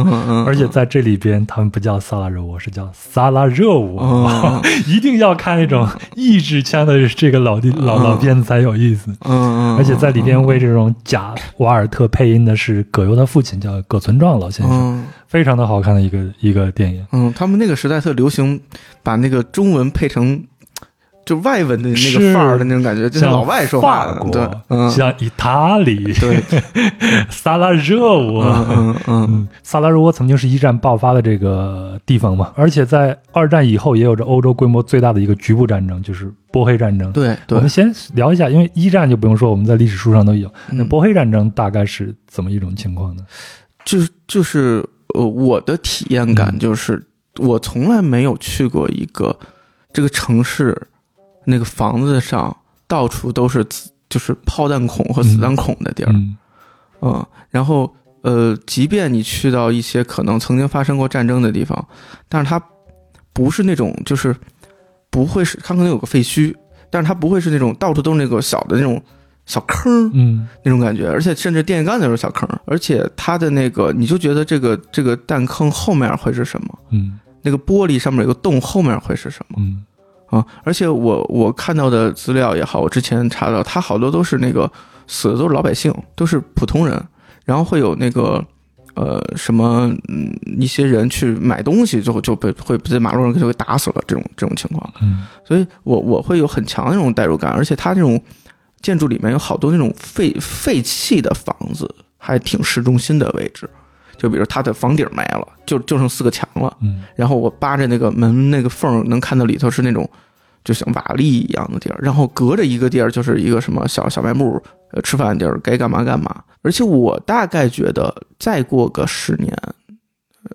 而且在这里边，他们不叫萨拉热窝，是叫萨拉热窝。嗯 一定要看那种意志腔的这个老地老老片子才有意思。而且在里边为这种假瓦尔特配音的是葛优的父亲，叫葛存壮老先生，嗯非常的好看的一个一个电影。嗯，他们那个时代特流行把那个中文配成就外文的那个范儿的那种感觉，就像老外说话的，法国，对，嗯，像意大利，对，萨拉热窝。嗯嗯萨拉热窝曾经是一战爆发的这个地方嘛，而且在二战以后也有着欧洲规模最大的一个局部战争，就是波黑战争。对对我们，先聊一下，因为一战就不用说，我们在历史书上都有。那嗯波黑战争大概是怎么一种情况呢？就是就是呃，我的体验感嗯就是，我从来没有去过一个这个城市，那个房子上到处都是子就是炮弹孔和子弹孔的地儿，嗯。嗯，然后呃，即便你去到一些可能曾经发生过战争的地方，但是它不是那种就是不会是它可能有个废墟，但是它不会是那种到处都是那个小的那种小坑儿嗯。那种感觉，而且甚至电线杆子都是小坑儿，而且它的那个你就觉得这个这个弹坑后面会是什么？嗯。那个玻璃上面有个洞，后面会是什么？嗯啊？而且我我看到的资料也好，我之前查到，他好多都是那个死的都是老百姓，都是普通人，然后会有那个呃什么嗯一些人去买东西，就就被会在马路上就给打死了这种这种情况。嗯所以我我会有很强的那种代入感，而且他这种建筑里面有好多那种废废弃的房子，还挺市中心的位置。就比如它的房顶没了，就就剩四个墙了。嗯然后我扒着那个门那个缝，能看到里头是那种就像瓦砾一样的地儿，然后隔着一个地儿就是一个什么小小卖部，呃，吃饭地儿，该干嘛干嘛。而且我大概觉得，再过个十年、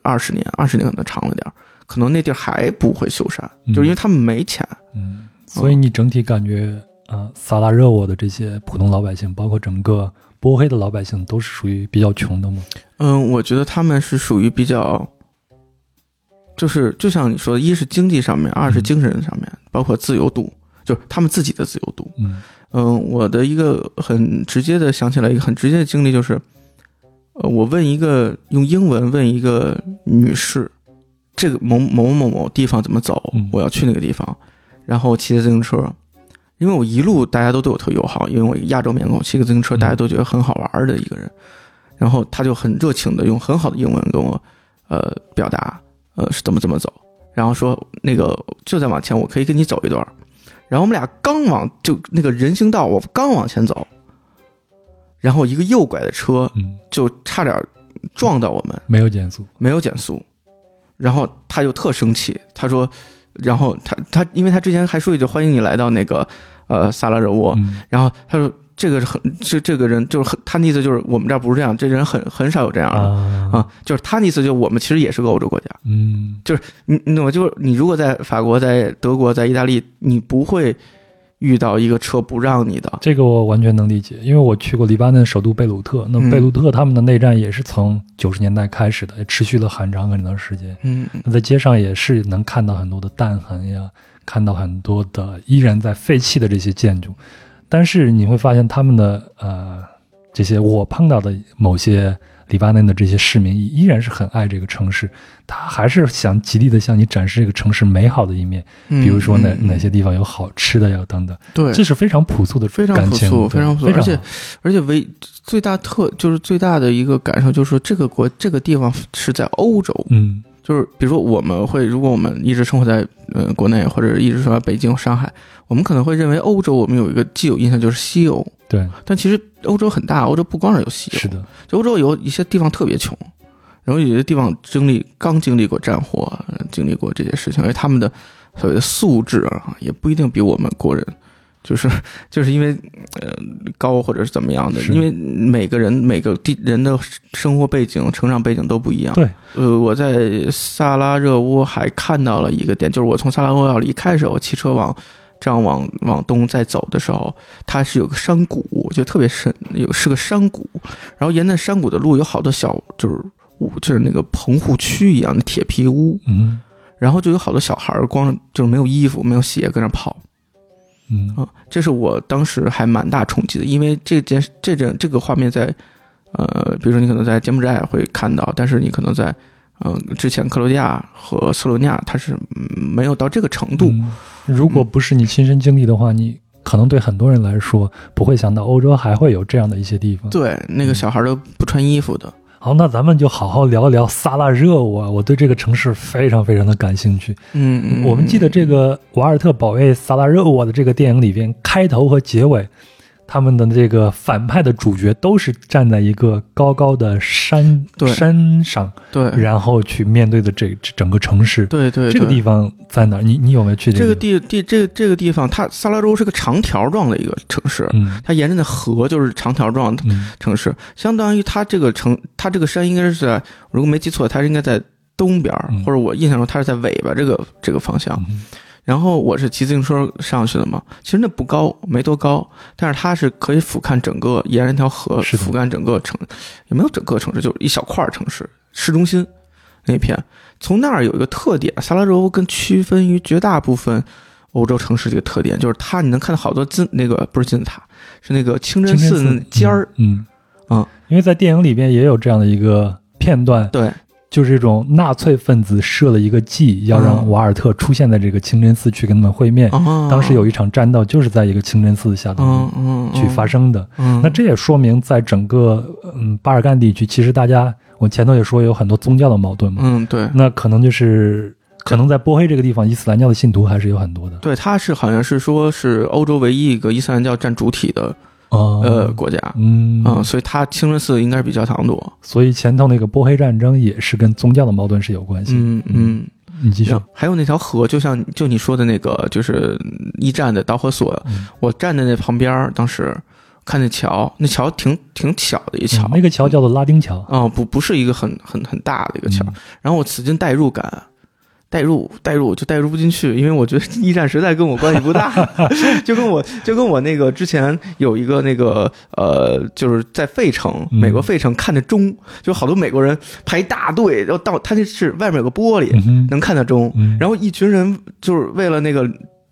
二十年，二十年可能长了点儿，可能那地儿还不会修缮，嗯就是因为他们没钱。嗯，所以你整体感觉呃，萨拉热窝的这些普通老百姓，包括整个波黑的老百姓，都是属于比较穷的吗？嗯，我觉得他们是属于比较，就是就像你说的，一是经济上面，二是精神上面，包括自由度，就是他们自己的自由度。嗯。嗯，我的一个很直接的想起来一个很直接的经历就是，呃，我问一个用英文问一个女士，这个某某某某地方怎么走嗯，我要去那个地方，然后骑着自行车，因为我一路大家都对我特友好，因为我亚洲面孔，骑个自行车嗯大家都觉得很好玩的一个人，然后他就很热情的用很好的英文跟我，呃，表达，呃，是怎么怎么走，然后说那个就在往前，我可以跟你走一段。然后我们俩刚往就那个人行道，我刚往前走，然后一个右拐的车嗯，就差点撞到我们，没有减速。没有减速，然后他就特生气，他说，然后他他因为他之前还说一句欢迎你来到那个呃萨拉热窝，嗯然后他说这个是很这这个人就是很他的意思就是我们这儿不是这样，这人很很少有这样的。啊啊，就是他的意思，就是我们其实也是个欧洲国家，嗯你你懂吗？就是你如果在法国、在德国、在意大利，你不会遇到一个车不让你的。这个我完全能理解，因为我去过黎巴嫩首都贝鲁特，那嗯贝鲁特他们的内战也是从九十年代开始的，也持续了很长很长时间。嗯那在街上也是能看到很多的弹痕呀，看到很多的依然在废弃的这些建筑，但是你会发现他们的呃这些我碰到的某些黎巴嫩的这些市民依然是很爱这个城市，他还是想极力的向你展示这个城市美好的一面，嗯，比如说哪嗯哪些地方有好吃的呀等等，对，这是非常朴素的非常朴素，非常朴素，而且而且唯最大特就是最大的一个感受就是说，这个国这个地方是在欧洲，嗯就是比如说我们会，如果我们一直生活在呃国内，或者一直生活在北京、上海，我们可能会认为欧洲我们有一个既有印象就是西欧，对，但其实欧洲很大，欧洲不光是有西欧，是的，就欧洲有一些地方特别穷，然后有些地方经历刚经历过战火，呃经历过这些事情，而且他们的所谓的素质啊，也不一定比我们国人，就是 就是因为呃高或者是怎么样的，因为每个人每个地人的生活背景、成长背景都不一样。对，呃，我在萨拉热窝还看到了一个点，就是我从萨拉热窝要离开的时候，骑车往。这样往往东再走的时候，它是有个山谷，我觉得特别深，有是个山谷，然后沿着山谷的路有好多小，就是屋，就是那个棚户区一样的铁皮屋，嗯然后就有好多小孩儿光就是没有衣服、没有鞋跟那跑嗯。啊，这是我当时还蛮大冲击的，因为这件这件这个画面在呃，比如说你可能在柬埔寨会看到，但是你可能在嗯、呃之前克罗地亚和斯洛文尼亚它是嗯没有到这个程度，嗯如果不是你亲身经历的话，你可能对很多人来说不会想到欧洲还会有这样的一些地方。对，那个小孩都不穿衣服的，好，那咱们就好好聊聊萨拉热窝啊，我对这个城市非常非常的感兴趣。嗯，嗯我们记得这个瓦尔特保卫萨拉热窝的这个电影里边，开头和结尾，他们的这个反派的主角都是站在一个高高的山对。山上，对。然后去面对的这这整个城市。对对，对。这个地方在哪儿？你你有没有去这个？地地这这个地方，它萨拉州是个长条状的一个城市，嗯。它沿着那河就是长条状城市，相当于它这个城，它这个山应该是在，如果没记错，它是应该在东边，嗯。或者我印象中它是在尾巴这个这个方向。嗯然后我是骑自行车上去的嘛，其实那不高，没多高，但是它是可以俯瞰整个沿着那条河，俯瞰整个城，也没有整个城市，就是一小块儿城市，市中心那片。从那儿有一个特点，萨拉热窝跟区分于绝大部分欧洲城市的一个特点，就是它你能看到好多金那个不是金字塔，是那个清真寺尖儿，嗯嗯，因为在电影里边也有这样的一个片段，对就是这种纳粹分子设了一个计，要让瓦尔特出现在这个清真寺去跟他们会面。哦当时有一场战斗就是在一个清真寺下头去发生的。嗯，那这也说明，在整个嗯巴尔干地区，其实大家我前头也说有很多宗教的矛盾嘛。嗯对那可能就是可能在波黑这个地方，伊斯兰教的信徒还是有很多的。对，他是好像是说是欧洲唯一一个伊斯兰教占主体的哦，呃国家。嗯嗯，所以它清真寺应该是比较堂多。所以前头那个波黑战争也是跟宗教的矛盾是有关系。嗯嗯，你继续还有那条河，就像就你说的那个，就是一战的导火索。嗯我站在那旁边，当时看那桥，那桥挺挺小的一桥嗯，那个桥叫做拉丁桥。啊、不不是一个很很很大的一个桥。嗯然后我使劲代入感，代入代入就代入不进去，因为我觉得 驿站实在跟我关系不大，就跟我就跟我那个之前有一个那个呃，就是在费城，嗯美国费城看的钟，就好多美国人排大队，然后到他那是外面有个玻璃，嗯，能看到钟，嗯。然后一群人就是为了那个。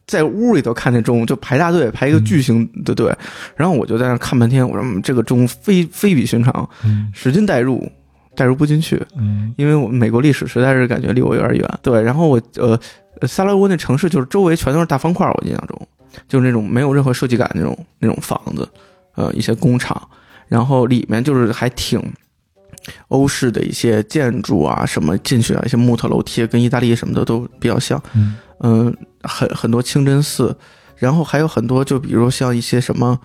在屋里头看那钟，就排大队，排一个巨型的队，然后我就在那看半天，我说嗯这个钟非非比寻常，嗯。使劲代入，代入不进去。嗯因为我美国历史实在是感觉离我有点远。对，然后我呃，呃萨拉热窝那城市就是周围全都是大方块，我印象中就是那种没有任何设计感那种那种房子，呃，一些工厂，然后里面就是还挺欧式的一些建筑啊，什么进去啊，一些木头楼梯，跟意大利什么的都比较像。嗯嗯，很很多清真寺，然后还有很多，就比如像一些什么，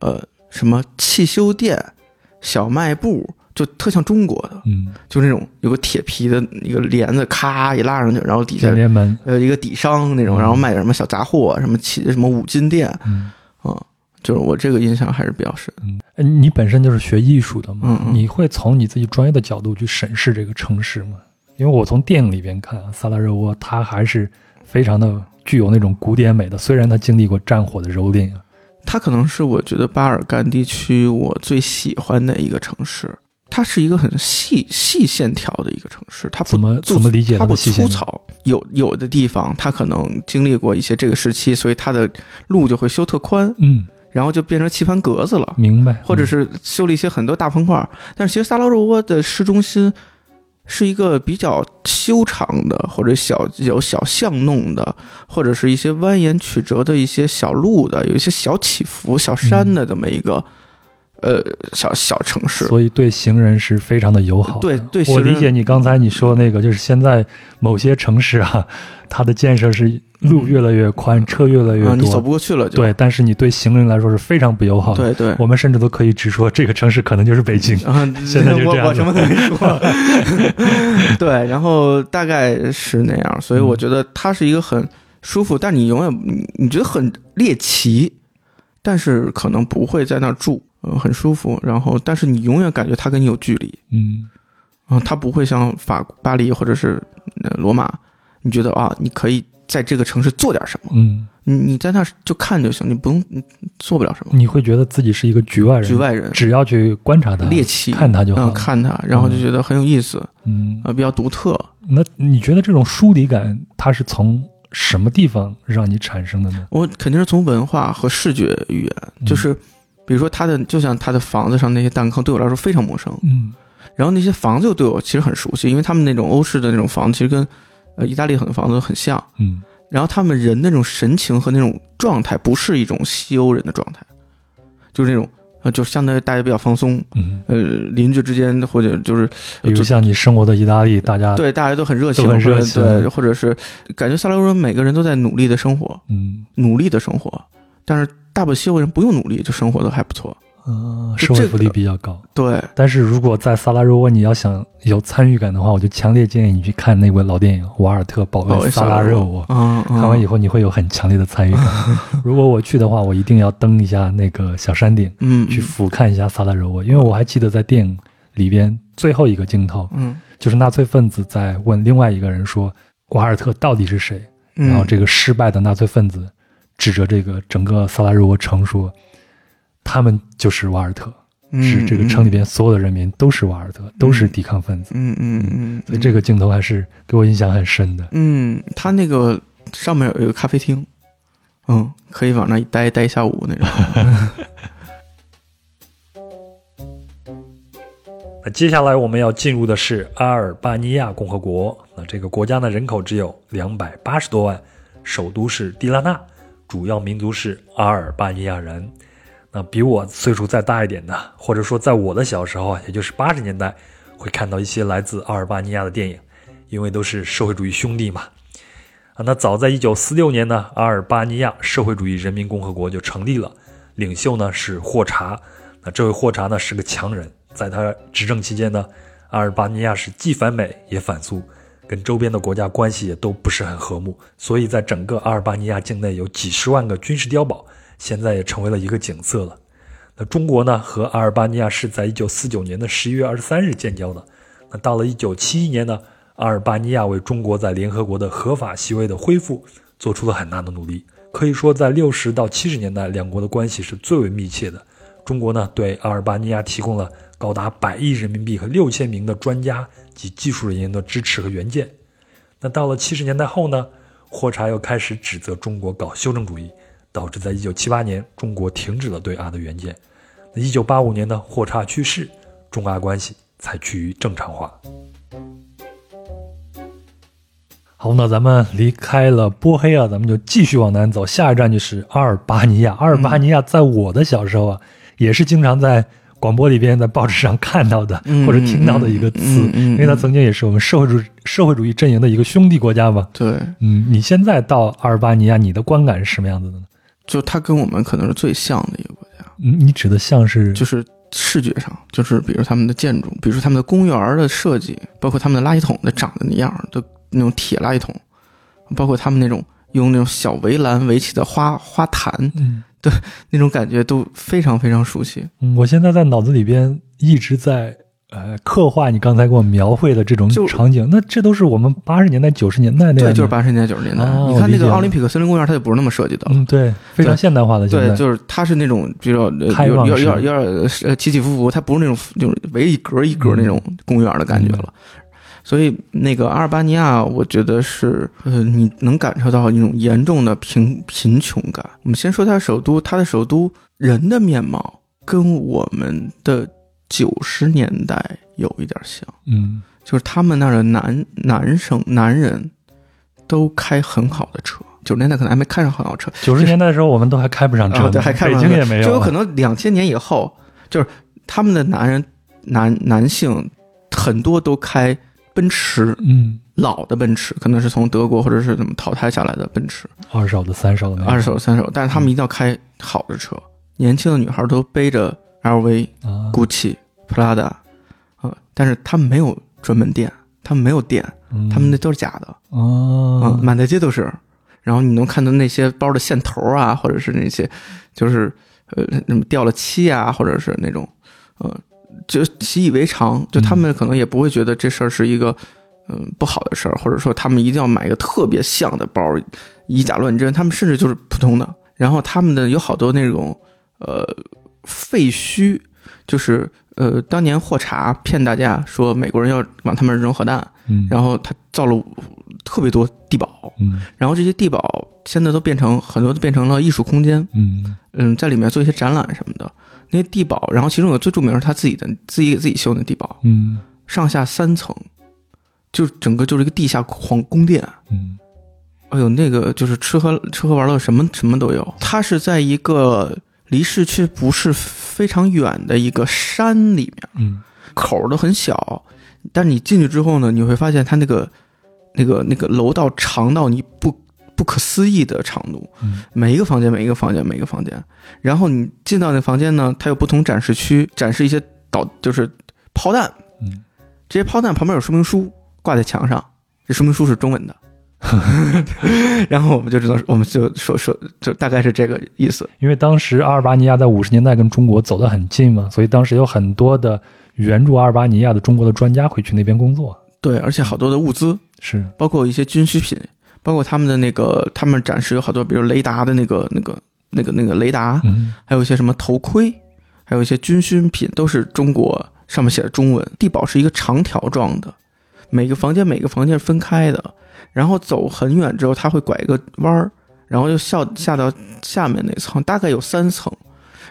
呃，什么汽修店、小卖部，就特像中国的，嗯，就那种有个铁皮的一个帘子，咔一拉上去，然后底下天联门。呃一个底商那种，嗯然后卖点什么小杂货，什么起什么五金店嗯啊、就是我这个印象还是比较深。嗯，呃你本身就是学艺术的嘛，你会从你自己专业的角度去审视这个城市吗？因为我从电影里边看啊，萨拉热窝它还是非常的具有那种古典美的，虽然它经历过战火的蹂躏啊。它可能是我觉得巴尔干地区我最喜欢的一个城市。它是一个很细细线条的一个城市，它不怎么怎么理解它不？粗糙，有有的地方它可能经历过一些这个时期，所以它的路就会修特宽，嗯，然后就变成棋盘格子了，明白。或者是修了一些很多大方块儿。但是其实萨拉热窝的市中心是一个比较修长的，或者小有小巷弄的，或者是一些蜿蜒曲折的一些小路的，有一些小起伏、小山的这么一个、呃小小城市。所以对行人是非常的友好的。对对我行人理解你刚才你说那个，就是现在某些城市啊，它的建设是路越来越宽，车越来越啊，你走多，不过去了就。对，但是你对行人来说是非常不友好的。对对。我们甚至都可以直说，这个城市可能就是北京。啊，现在就这样我我什么都没说。对，然后大概是那样，所以我觉得它是一个很舒服，但你永远你你觉得很猎奇，但是可能不会在那儿住，嗯、很舒服。然后，但是你永远感觉它跟你有距离，嗯啊、它不会像法巴黎或者是呃罗马，你觉得啊，你可以在这个城市做点什么，嗯，你你在那儿就看就行，你不用你做不了什么。你会觉得自己是一个局外人，局外人只要去观察它、猎奇，看它就好。嗯，看它，然后就觉得很有意思，嗯，啊，比较独特。那你觉得这种疏离感，它是从什么地方让你产生的呢？我肯定是从文化和视觉语言，嗯就是比如说他的，就像他的房子上那些弹坑，对我来说非常陌生。嗯。然后那些房子又对我其实很熟悉，因为他们那种欧式的那种房子，其实跟呃意大利很多房子很像。嗯。然后他们人那种神情和那种状态，不是一种西欧人的状态，就是那种呃，就相当于大家比较放松，嗯，呃，邻居之间或者就是比如像你生活的意大利，大家对大家都很热情，很热情。对，或者是感觉萨拉热窝每个人都在努力的生活，嗯。努力的生活，但是大部分西欧人不用努力就生活的还不错。呃，就这社会福利比较高。对，但是如果在萨拉热窝你要想有参与感的话，我就强烈建议你去看那部老电影《瓦尔特保保卫卫萨拉热窝》。嗯，嗯看完以后，你会有很强烈的参与感。如果我去的话，我一定要登一下那个小山顶，嗯，去俯瞰一下萨拉热窝，因为我还记得在电影里边最后一个镜头，嗯，就是纳粹分子在问另外一个人说：“瓦尔特到底是谁？”嗯，然后这个失败的纳粹分子指着这个整个萨拉热窝城说：“他们就是瓦尔特，嗯是这个城里边所有的人民都是瓦尔特，都是抵抗分子。嗯嗯嗯，所以这个镜头还是给我印象很深的。嗯，他那个上面有一个咖啡厅，嗯，可以往那一待待一下午那种。那接下来我们要进入的是阿尔巴尼亚共和国。那这个国家呢，人口只有两百八十多万，首都是蒂拉纳，主要民族是阿尔巴尼亚人。那比我岁数再大一点的，或者说在我的小时候啊，也就是八十年代，会看到一些来自阿尔巴尼亚的电影，因为都是社会主义兄弟嘛。啊，那早在一九四六年呢，阿尔巴尼亚社会主义人民共和国就成立了，领袖呢是霍查。那这位霍查呢是个强人，在他执政期间呢，阿尔巴尼亚是既反美也反苏，跟周边的国家关系也都不是很和睦，所以在整个阿尔巴尼亚境内有几十万个军事碉堡。现在也成为了一个景色了。那中国呢，和阿尔巴尼亚是在一九四九年的十一月二十三日建交的。那到了一九七一年呢，阿尔巴尼亚为中国在联合国的合法席位的恢复做出了很大的努力。可以说，在六十到七十年代，两国的关系是最为密切的。中国呢，对阿尔巴尼亚提供了高达百亿人民币和六千名的专家及技术人员的支持和援建。那到了七十年代后呢，霍查又开始指责中国搞修正主义。导致在一九七八年，中国停止了对阿的援建。那一九八五年呢，霍查去世，中阿关系才趋于正常化。好，那咱们离开了波黑啊，咱们就继续往南走，下一站就是阿尔巴尼亚。阿尔巴尼亚在我的小时候啊，也是经常在广播里边、在报纸上看到的或者听到的一个词，因为它曾经也是我们社会主义社会主义阵营的一个兄弟国家嘛。对，嗯，你现在到阿尔巴尼亚，你的观感是什么样子的呢？就它跟我们可能是最像的一个国家。嗯，你指的像是就是视觉上，就是比如他们的建筑，比如说他们的公园的设计，包括他们的垃圾桶的长的那样的那种铁垃圾桶，包括他们那种用那种小围栏围起的花花坛，嗯，对，那种感觉都非常非常熟悉。嗯，我现在在脑子里边一直在。呃，刻画你刚才给我描绘的这种场景，那这都是我们八十年代、九十年代那对，就是八十年代、九十年代。你看那个奥林匹克森林公园，它就不是那么设计的。嗯，对，非常现代化的。对，就是它是那种比较有有有点有点呃起起伏伏，它不是那种就是围一格一格那种公园的感觉了。所以那个阿尔巴尼亚，我觉得是呃，你能感受到一种严重的贫贫穷感。我们先说它首都，它的首都人的面貌跟我们的。九十年代有一点像，嗯，就是他们那儿的男男生男人，都开很好的车。九十年代可能还没开上很好车。九十年代的时候，我们都还开不上车，对，还开不上。北京也没有。就有可能两千年以后，就是他们的男人男男性很多都开奔驰，嗯，老的奔驰，可能是从德国或者是怎么淘汰下来的奔驰，二手的、三手的，二手、三手，但是他们一定要开好的车。年轻的女孩都背着。LV、GUCCI、Prada，啊，但是他们没有专门店，他们没有店，他们那都是假的哦，满大街都是。然后你能看到那些包的线头啊，或者是那些，就是呃，什么掉了漆啊，或者是那种，呃，就习以为常，就他们可能也不会觉得这事儿是一个嗯不好的事儿，或者说他们一定要买一个特别像的包，以假乱真。他们甚至就是普通的。然后他们的有好多那种呃。废墟就是呃，当年霍查骗大家说美国人要往他们扔核弹，嗯，然后他造了特别多地堡，嗯，然后这些地堡现在都变成很多都变成了艺术空间，嗯嗯，在里面做一些展览什么的。那地堡，然后其中有最著名是他自己的自己给自己修的地堡，嗯，上下三层，就整个就是一个地下皇宫殿，嗯，哎呦，那个就是吃喝吃喝玩乐什么什么都有。它是在一个。离市区不是非常远的一个山里面，嗯，口都很小，但你进去之后呢，你会发现它那个那个那个楼道长到你不不可思议的长度，嗯，每一个房间每一个房间每一个房间，然后你进到那房间呢，它有不同展示区，展示一些导就是炮弹，嗯，这些炮弹旁边有说明书挂在墙上，这说明书是中文的。然后我们就知道，我们就说说，就大概是这个意思。因为当时阿尔巴尼亚在五十年代跟中国走得很近嘛，所以当时有很多的援助阿尔巴尼亚的中国的专家会去那边工作。对，而且好多的物资是，包括一些军需品，包括他们的那个，他们展示有好多，比如雷达的那个、那个、那个、那个雷达，嗯，还有一些什么头盔，还有一些军需品，都是中国上面写的中文。地堡是一个长条状的，每个房间每个房间是分开的。然后走很远之后，他会拐一个弯儿，然后又下下到下面那层，大概有三层。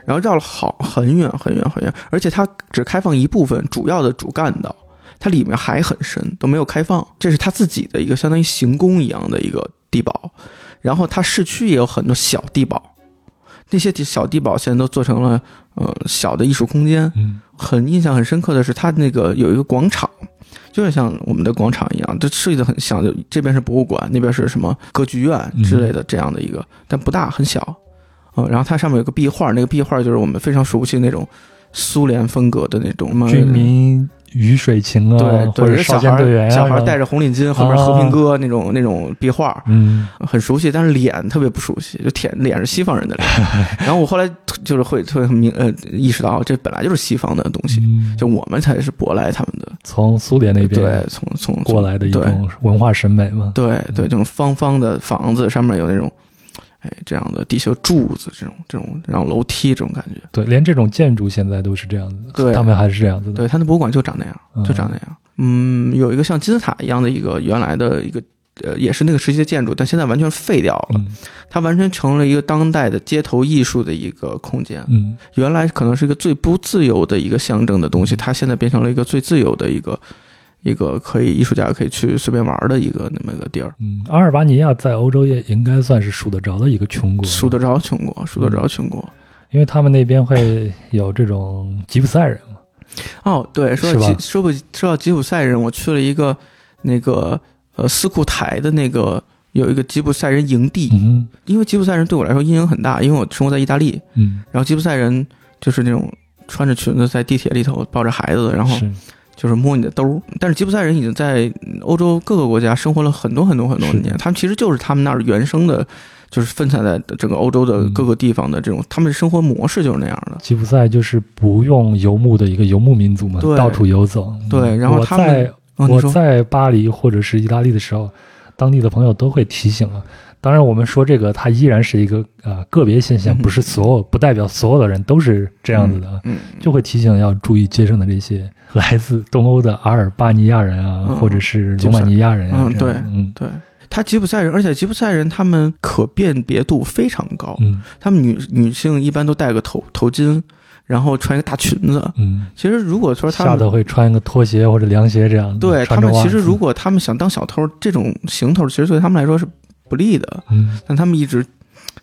然后绕了好很远很远很远，而且它只开放一部分主要的主干道，它里面还很深，都没有开放。这是它自己的一个相当于行宫一样的一个地堡，然后它市区也有很多小地堡，那些小地堡现在都做成了呃小的艺术空间。嗯很印象很深刻的是，它那个有一个广场，就是像我们的广场一样，就设计的很像，就这边是博物馆，那边是什么歌剧院之类的这样的一个，但不大，很小。嗯，然后它上面有个壁画，那个壁画就是我们非常熟悉那种苏联风格的那种什么军民鱼水情啊，对对，或者少小队员啊，小孩戴着红领巾，后面和平鸽那种那种壁画，嗯。很熟悉，但是脸特别不熟悉，就舔脸是西方人的脸。然后我后来就是会特别明呃意识到，这本来就是西方的东西，嗯，就我们才是舶来他们的。从苏联那边对，从从过来的一种文化审美嘛。对对，这种方方的房子上面有那种，哎，这样的地球柱子，这种这种然后楼梯这种感觉。对，连这种建筑现在都是这样子的，对他们还是这样子的。对，他的博物馆就长那样，就长那样。嗯，有一个像金字塔一样的一个原来的一个。呃，也是那个时期的建筑，但现在完全废掉了，嗯它完全成了一个当代的街头艺术的一个空间。嗯原来可能是一个最不自由的一个象征的东西，它现在变成了一个最自由的一个一个可以艺术家可以去随便玩的一个那么一个地儿。嗯，阿尔巴尼亚在欧洲也应该算是数得着的一个穷国，数得着穷国，数得着穷国。因为他们那边会有这种吉普赛人嘛。哦，对，说到吉说不说到吉普赛人，我去了一个那个呃斯库台的那个有一个吉普赛人营地，嗯因为吉普赛人对我来说阴影很大，因为我生活在意大利，嗯，然后吉普赛人就是那种穿着裙子在地铁里头抱着孩子，然后是就是摸你的兜儿。但是吉普赛人已经在欧洲各个国家生活了很多很多很多是年，他们其实就是他们那儿原生的，就是分散在整个欧洲的各个地方的这种，他们的生活模式就是那样的。吉普赛就是不用游牧的一个游牧民族嘛，到处游走。嗯对然后他们在哦，我在巴黎或者是意大利的时候，当地的朋友都会提醒啊。当然，我们说这个，它依然是一个呃个别现象，嗯不是所有，不代表所有的人都是这样子的就会提醒要注意街上的这些 来自东欧的阿尔巴尼亚人啊，嗯或者是罗马尼亚人啊。嗯对嗯对。他吉普赛人，而且吉普赛人他们可辨别度非常高，嗯他们女女性一般都戴个头头巾，然后穿一个大裙子。嗯，其实如果说他们下头会穿一个拖鞋或者凉鞋这样。对他们其实如果他们想当小偷，这种行头其实对他们来说是不利的，嗯但他们一直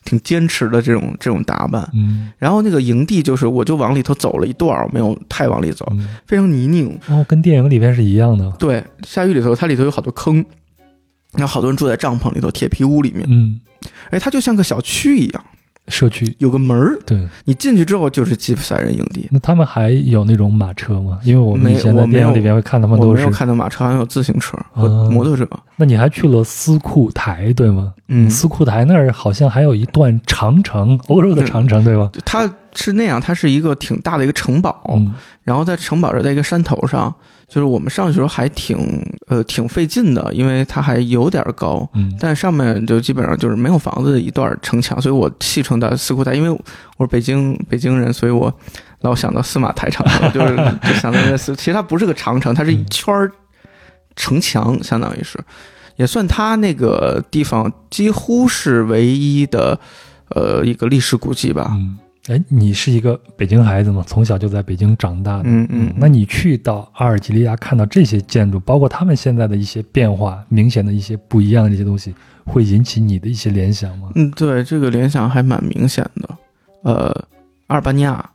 挺坚持的这种这种打扮。嗯然后那个营地就是，我就往里头走了一段儿，没有太往里走，嗯，非常泥泞。哦，跟电影里边是一样的。对，下雨里头，它里头有好多坑，然后好多人住在帐篷里头、铁皮屋里面，嗯，哎，它就像个小区一样，社区有个门儿，对。你进去之后就是吉普赛人营地。那他们还有那种马车吗？因为我们以前在电影里边会看他们都是我没有。看到马车，好像有自行车和嗯摩托车。那你还去了斯库台对吗？嗯，斯库台那儿好像还有一段长城，欧洲的长城对吧？它是那样，它是一个挺大的一个城堡，嗯然后在城堡这在一个山头上，就是我们上去的时候还挺呃挺费劲的，因为它还有点高。嗯但上面就基本上就是没有房子的一段城墙，所以我戏称它四库台，因为我是北京北京人，所以我老想到司马台长城，就是就想到那四，其实它不是个长城，它是一圈儿城墙，相当于是，也算它那个地方几乎是唯一的呃一个历史古迹吧。嗯。哎，你是一个北京孩子嘛？从小就在北京长大的。嗯嗯，那你去到阿尔及利亚看到这些建筑，包括他们现在的一些变化，明显的一些不一样的一些东西，会引起你的一些联想吗？嗯，对，这个联想还蛮明显的。呃，阿尔巴尼亚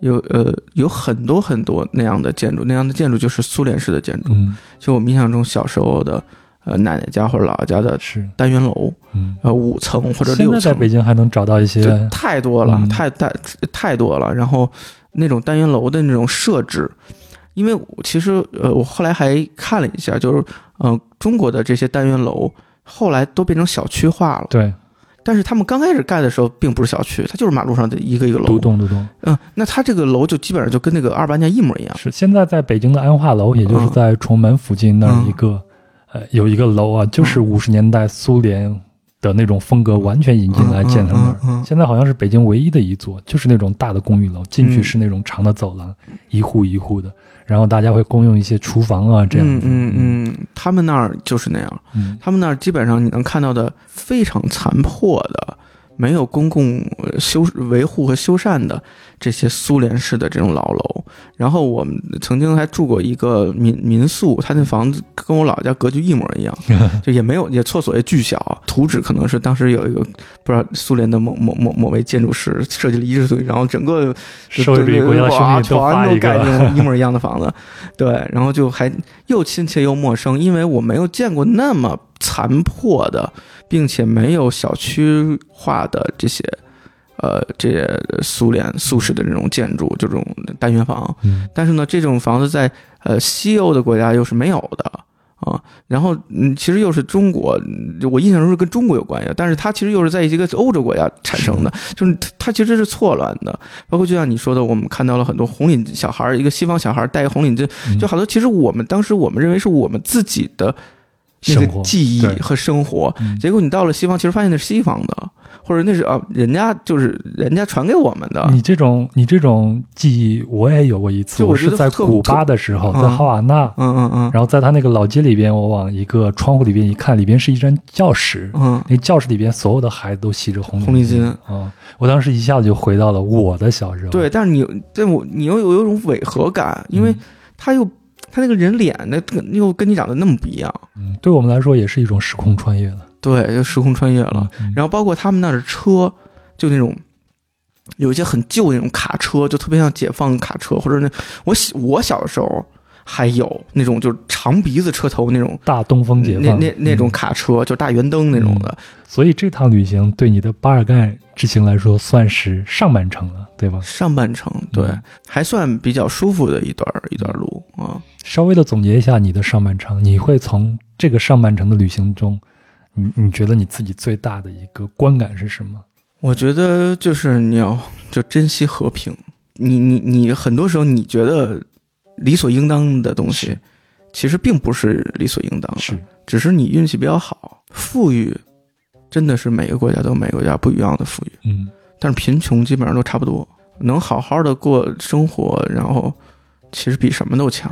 有呃有很多很多那样的建筑，那样的建筑就是苏联式的建筑。嗯，就我们印象中小时候的呃奶奶家或者姥姥家的是，单元楼，嗯，呃五层或者六层，在在北京还能找到一些这太多了，嗯太太太多了。然后那种单元楼的那种设置。因为其实，呃，我后来还看了一下，就是，呃，中国的这些单元楼后来都变成小区化了。对但是他们刚开始盖的时候，并不是小区，它就是马路上的一个一个楼。独栋独栋。嗯，那它这个楼就基本上就跟那个二八年一模一样。是现在在北京的安化楼，也就是嗯在崇门附近那儿一个，呃，有一个楼啊，就是五十年代苏联的那种风格完全引进来建的那儿。现在好像是北京唯一的一座，就是那种大的公寓楼，进去嗯是那种长的走廊，一户一户的，然后大家会共用一些厨房啊，这样子。嗯嗯嗯，他们那儿就是那样，嗯他们那儿基本上你能看到的非常残破的没有公共呃修维护和修缮的这些苏联式的这种老楼。然后我们曾经还住过一个民民宿，他那房子跟我姥姥家格局一模一样，就也没有也厕所也巨小，图纸可能是当时有一个不知道苏联的某某某某位建筑师设计了一致然后整个社会主义国家的兄弟都发全都一个盖那种一模一样的房子，对，然后就还又亲切又陌生，因为我没有见过那么残破的，并且没有小区化的这些。呃，这些苏联苏式的这种建筑，这种单元房，嗯但是呢，这种房子在呃西欧的国家又是没有的啊。然后，嗯，其实又是中国，嗯我印象中是跟中国有关系，但是它其实又是在一个欧洲国家产生的，就是它它其实是错乱的。包括就像你说的，我们看到了很多红领小孩儿，一个西方小孩儿戴红领巾，嗯就好多其实我们当时我们认为是我们自己的那个记忆和生活，嗯。结果你到了西方，其实发现那是西方的，或者那是啊，人家就是人家传给我们的。你这种你这种记忆，我也有过一次。就我我是在古巴的时候，在哈瓦那，嗯嗯嗯。然后在他那个老街里边，我往一个窗户里边一看，里边是一间教室。嗯，那教室里边所有的孩子都系着红红领巾。啊、我当时一下子就回到了我的小时候。对，但是你但我你又有有一种违和感，因为嗯。他又他那个人脸那又跟你长得那么不一样，嗯，对我们来说也是一种时空穿越了。对，就时空穿越了。嗯然后包括他们那儿的车，就那种有一些很旧的那种卡车，就特别像解放卡车，或者那我小我小的时候还有那种就是长鼻子车头那种。大东风解那放那那种嗯卡车，就大圆灯那种的，所以这趟旅行对你的巴尔干之行来说算是上半程了，对吧？上半程对、嗯还算比较舒服的一段一段路啊。稍微的总结一下你的上半程，你会从这个上半程的旅行中，你你觉得你自己最大的一个观感是什么？我觉得就是你要就珍惜和平。你你你很多时候你觉得理所应当的东西，其实并不是理所应当的，是，只是你运气比较好。富裕真的是每个国家都有每个国家不一样的富裕，嗯但是贫穷基本上都差不多。能好好的过生活，然后其实比什么都强。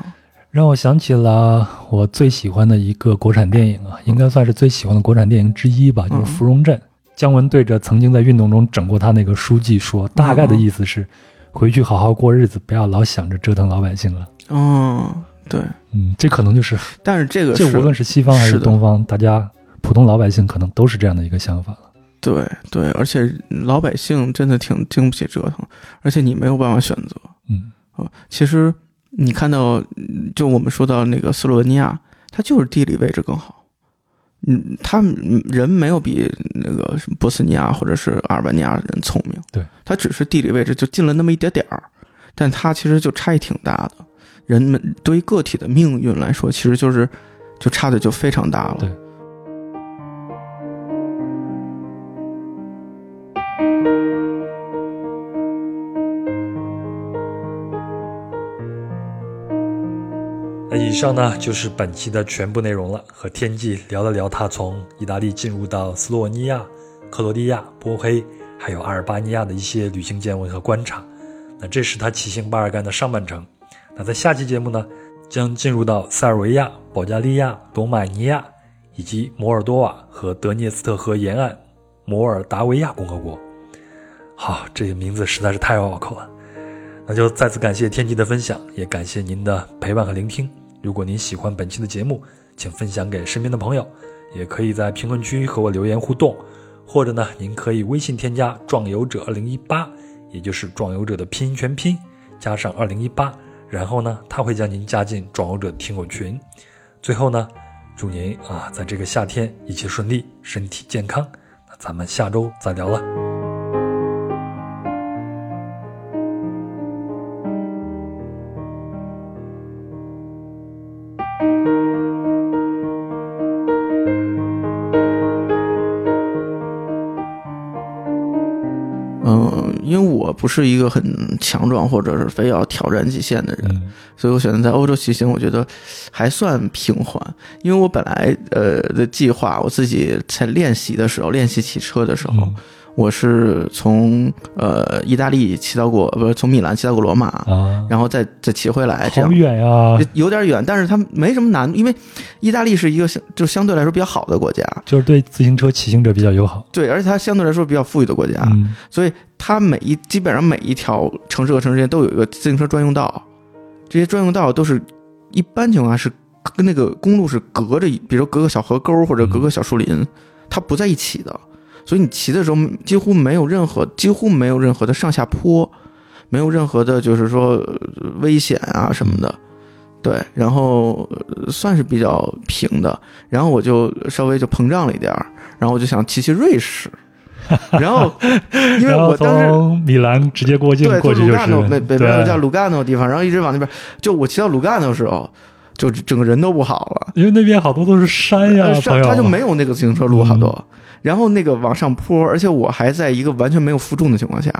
让我想起了我最喜欢的一个国产电影啊，应该算是最喜欢的国产电影之一吧，就是《芙蓉镇》。姜文对着曾经在运动中整过他那个书记说，大概的意思是，回去好好过日子，不要老想着折腾老百姓了。哦，对，嗯，这可能就是，但是这个是这无论是西方还是东方，大家普通老百姓可能都是这样的一个想法了。对对，而且老百姓真的挺经不起折腾，而且你没有办法选择。嗯啊，其实你看到，嗯就我们说到那个斯洛文尼亚，它就是地理位置更好。嗯，他们人没有比那个什么波斯尼亚或者是阿尔巴尼亚人聪明，对他只是地理位置就近了那么一点点儿，但他其实就差异挺大的。人们对于个体的命运来说，其实就是就差的就非常大了。对那以上呢就是本期的全部内容了。和天际聊了聊他从意大利进入到斯洛文尼亚、克罗地亚、波黑，还有阿尔巴尼亚的一些旅行见闻和观察。那这是他骑行巴尔干的上半程。那在下期节目呢，将进入到塞尔维亚、保加利亚、罗马尼亚以及摩尔多瓦和德涅斯特河沿岸摩尔达维亚共和国。好，这个名字实在是太拗口了。那就再次感谢天际的分享，也感谢您的陪伴和聆听。如果您喜欢本期的节目，请分享给身边的朋友，也可以在评论区和我留言互动，或者呢，您可以微信添加“壮游者二零一八”，也就是“壮游者”的拼音全拼加上二零一八，然后呢，他会将您加进“壮游者”听友群。最后呢，祝您啊，在这个夏天一切顺利，身体健康。那咱们下周再聊了。不是一个很强壮或者是非要挑战极限的人，嗯。所以我选择在欧洲骑行，我觉得还算平缓。因为我本来呃的计划，我自己在练习的时候，练习骑车的时候，嗯我是从呃意大利骑到过，不是从米兰骑到过罗马，啊，然后再再骑回来，这好样远呀，有点远，但是它没什么难，因为意大利是一个相就相对来说比较好的国家，就是对自行车骑行者比较友好。对，而且它相对来说比较富裕的国家，嗯，所以它每一基本上每一条城市和城市间都有一个自行车专用道，这些专用道都是一般情况下是跟那个公路是隔着，比如隔个小河沟或者隔个小树林，它不在一起的，所以你骑的时候几乎没有任何几乎没有任何的上下坡，没有任何的就是说呃危险啊什么的。对，然后呃算是比较平的，然后我就稍微就膨胀了一点儿，然后我就想骑骑瑞士，然后因为我当时从米兰直接过境对，过去就是从鲁干诺北北边有叫鲁干诺的地方，然后一直往那边，就我骑到鲁干诺的时候，就整个人都不好了。因为那边好多都是山呀，他就没有那个自行车路好多，嗯然后那个往上坡，而且我还在一个完全没有负重的情况下，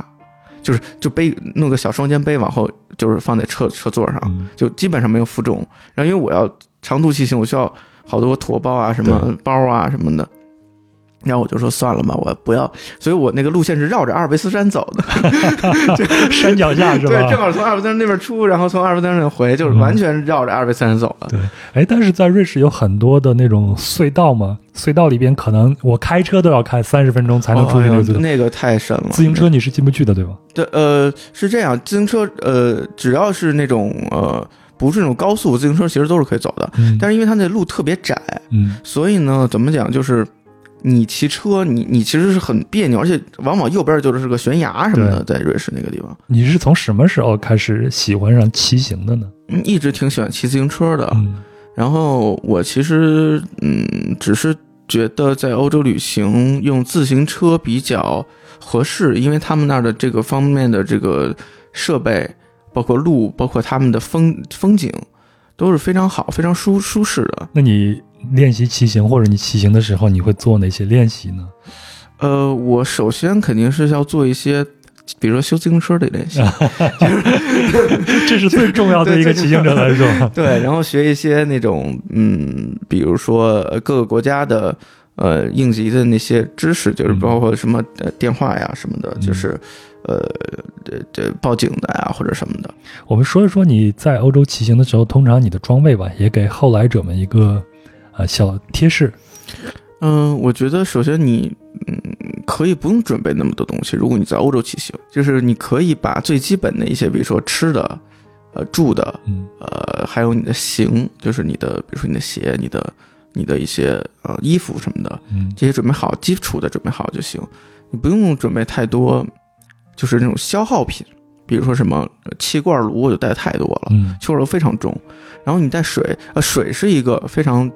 就是就背弄个小双肩背往后，就是放在车车座上，嗯就基本上没有负重。然后因为我要长途骑行，我需要好多驮包啊、什么包啊什么的。然后我就说算了吧，我不要，所以我那个路线是绕着阿尔卑斯山走的，山脚下是吧？对，正好从阿尔卑斯山那边出，然后从阿尔卑斯山那回，就是完全绕着阿尔卑斯山走了。对，哎，但是在瑞士有很多的那种隧道嘛，隧道里边可能我开车都要开三十分钟才能出去。哦那个太深了。自行车你是进不去的，对吧？对，呃，是这样，自行车，呃，只要是那种呃，不是那种高速自行车，其实都是可以走的。嗯，但是因为它那路特别窄，嗯所以呢，怎么讲，就是你骑车，你你其实是很别扭，而且往往右边就是个悬崖什么的，在瑞士那个地方，你是从什么时候开始喜欢上骑行的呢？嗯，一直挺喜欢骑自行车的。嗯然后我其实嗯，只是觉得在欧洲旅行用自行车比较合适，因为他们那儿的这个方面的这个设备，包括路，包括他们的风风景，都是非常好、非常舒舒适的。那你练习骑行或者你骑行的时候，你会做哪些练习呢？呃，我首先肯定是要做一些，比如说修自行车的练习，这是最重要的一个骑行者来说。对，然后学一些那种嗯，比如说呃各个国家的呃应急的那些知识，就是嗯包括什么呃电话呀什么的，嗯就是呃这这报警的呀或者什么的。我们说一说你在欧洲骑行的时候，通常你的装备吧，也给后来者们一个呃小贴士。嗯，我觉得首先你嗯可以不用准备那么多东西，如果你在欧洲骑行，就是你可以把最基本的一些，比如说吃的、呃住的，嗯呃，还有你的行，就是你的，比如说你的鞋、你的、你的一些呃衣服什么的，嗯这些准备好，基础的准备好就行，你不用准备太多，就是那种消耗品，比如说什么呃气罐炉，我就带太多了，嗯气罐炉非常重，然后你带水，呃，水是一个非常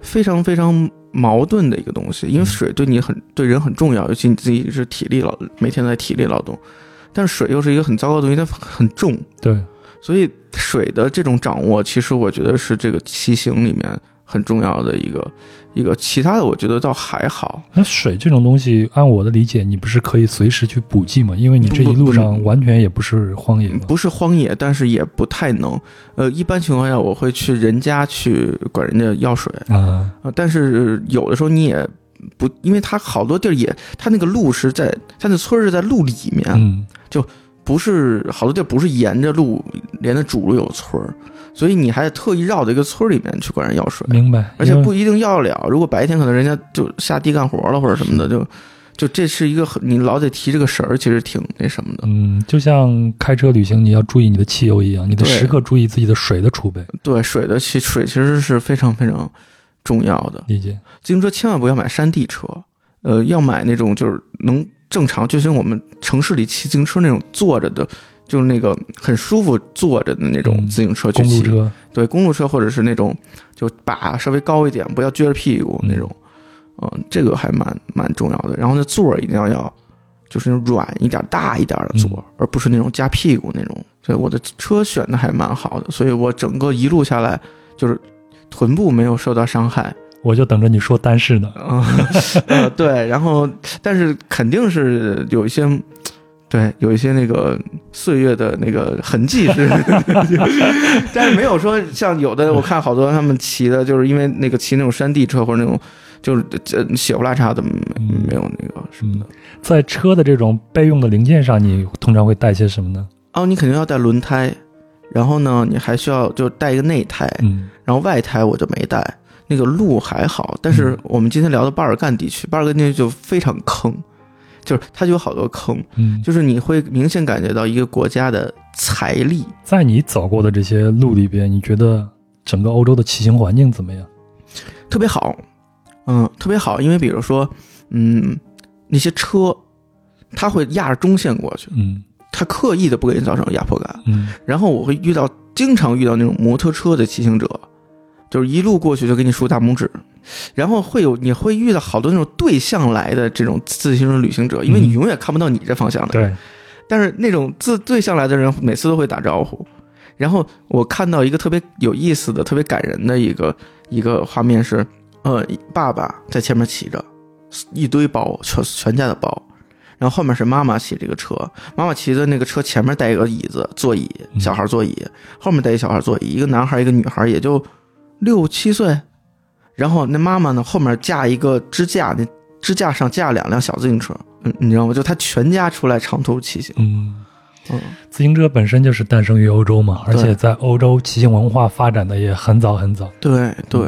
非常非常矛盾的一个东西，因为水对你很对人很重要，尤其你自己是体力劳，每天在体力劳动，但是水又是一个很糟糕的东西，它很重，对，所以水的这种掌握，其实我觉得是这个骑行里面很重要的一个一个，其他的我觉得倒还好。那水这种东西，按我的理解，你不是可以随时去补给吗？因为你这一路上完全也不是荒野嘛。不是荒野，但是也不太能。呃，一般情况下我会去人家去管人家要水啊，啊、但是有的时候你也不，因为它好多地儿也，它那个路是在，它那村儿是在路里面，嗯不是好多地儿不是沿着路连着主路有村儿，所以你还得特意绕到一个村儿里面去管人要水。明白。而且不一定要得了。如果白天可能人家就下地干活了或者什么的，就就这是一个很你老得提这个神儿，其实挺那什么的。嗯，就像开车旅行，你要注意你的汽油一样，你得时刻注意自己的水的储备。对，水的其水其实是非常非常重要的。理解。自行车千万不要买山地车，呃，要买那种就是能正常，就像我们城市里骑自行车那种坐着的。就是那个很舒服坐着的那种嗯自行车去骑，公路车，对公路车或者是那种就把稍微高一点，不要撅着屁股那种，嗯、这个还蛮蛮重要的。然后那座儿一定要要就是那种软一点、大一点的座儿，而不是那种夹屁股那种。所以我的车选的还蛮好的，所以我整个一路下来就是臀部没有受到伤害。我就等着你说单是呢。嗯，呃，对，然后但是肯定是有一些。对，有一些那个岁月的那个痕迹是，但是没有说像有的我看好多他们骑的，就是因为那个骑那种山地车或者那种就是这血不拉碴的，没没有那个什么的。在车的这种备用的零件上，你通常会带些什么呢？哦，你肯定要带轮胎，然后呢，你还需要就带一个内胎，嗯然后外胎我就没带。那个路还好，但是我们今天聊的巴尔干地区，巴尔干地区就非常坑，就是它就有好多坑，嗯，就是你会明显感觉到一个国家的财力。在你走过的这些路里边，你觉得整个欧洲的骑行环境怎么样？特别好，嗯，特别好，因为比如说，嗯，那些车，它会压着中线过去，嗯它刻意的不给你造成压迫感。嗯然后我会遇到，经常遇到那种摩托车的骑行者，就是一路过去就给你竖大拇指，然后会有你会遇到好多那种对向来的这种自行车旅行者，因为你嗯永远看不到你这方向的，对，但是那种自对向来的人每次都会打招呼。然后我看到一个特别有意思的、特别感人的一个一个画面是，呃，爸爸在前面骑着一堆包，全全家的包，然后后面是妈妈骑这个车，妈妈骑的那个车前面带一个椅子座椅，嗯。小孩座椅，后面带一小孩座椅，一个男孩一个女孩，也就六七岁，然后那妈妈呢后面架一个支架，那支架上架两辆小自行车，嗯，你知道吗？就他全家出来长途骑行，嗯，嗯。自行车本身就是诞生于欧洲嘛，而且在欧洲骑行文化发展的也很早很早。对对，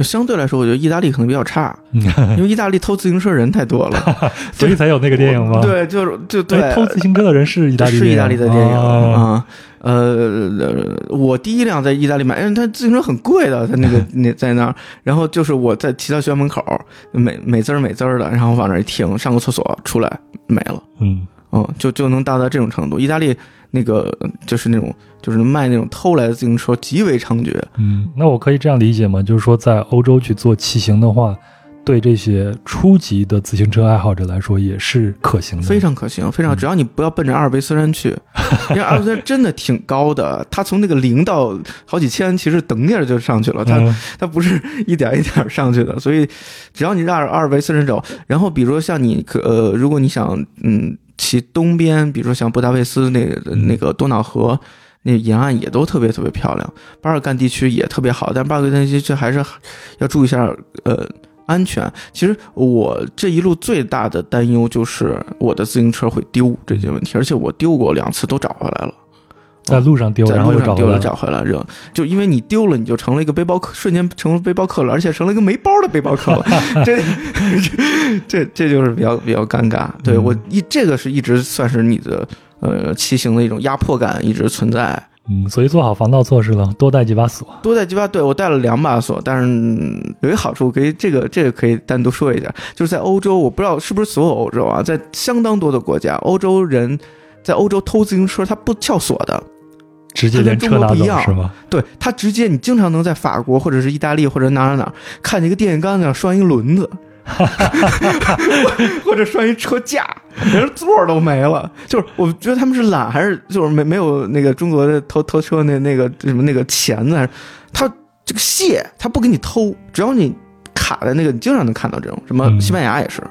相对来说，我觉得意大利可能比较差，嗯，因为意大利偷自行车人太多了。所以才有那个电影吗？对，就是就对哎，偷自行车的人是意大利是意大利的电影啊。啊。呃，我第一辆在意大利买，因为它自行车很贵的，它那个 那在那儿，然后就是我在骑到学校门口，美美滋儿美滋儿的，然后往那儿一停，上个厕所出来没了，嗯嗯，就就能达到这种程度。意大利那个就是那种就是卖那种偷来的自行车极为猖獗，嗯，那我可以这样理解吗？就是说，在欧洲去做骑行的话，对这些初级的自行车爱好者来说也是可行的。非常可行，非常，嗯只要你不要奔着阿尔卑斯山去，因为阿尔卑斯山真的挺高的，它从那个零到好几千，其实等点儿就上去了，它嗯 它不是一点一点上去的，所以只要你绕着阿尔卑斯山走，然后比如说像你可呃，如果你想嗯骑东边，比如说像布达佩斯那那个多瑙河。那沿岸也都特别特别漂亮，巴尔干地区也特别好，但巴尔干地区这还是要注意一下，呃，安全。其实我这一路最大的担忧就是我的自行车会丢这些问题，而且我丢过两次都找回来了。在路上丢，在然后又找回来了。找回来扔，就因为你丢了，你就成了一个背包客，瞬间成了背包客了，而且成了一个没包的背包客了，这 这这就是比较比较尴尬。对嗯我一这个是一直算是你的呃骑行的一种压迫感一直存在。嗯，所以做好防盗措施了，多带几把锁。多带几把，对我带了两把锁，但是嗯有一个好处，可以这个这个可以单独说一下，就是在欧洲，我不知道是不是所有欧洲啊，在相当多的国家，欧洲人在欧洲偷自行车，他不撬锁的，直接连车拿走它跟中国不一样是吗？对他直接，你经常能在法国或者是意大利或者哪哪哪看见一个电线杆子上拴一个轮子，或者拴一车架，连座儿都没了。就是我觉得他们是懒，还是就是没没有那个中国的偷偷车那那个什么那个钳子，还是他这个蟹他不给你偷，只要你卡在那个，你经常能看到这种什么嗯西班牙也是，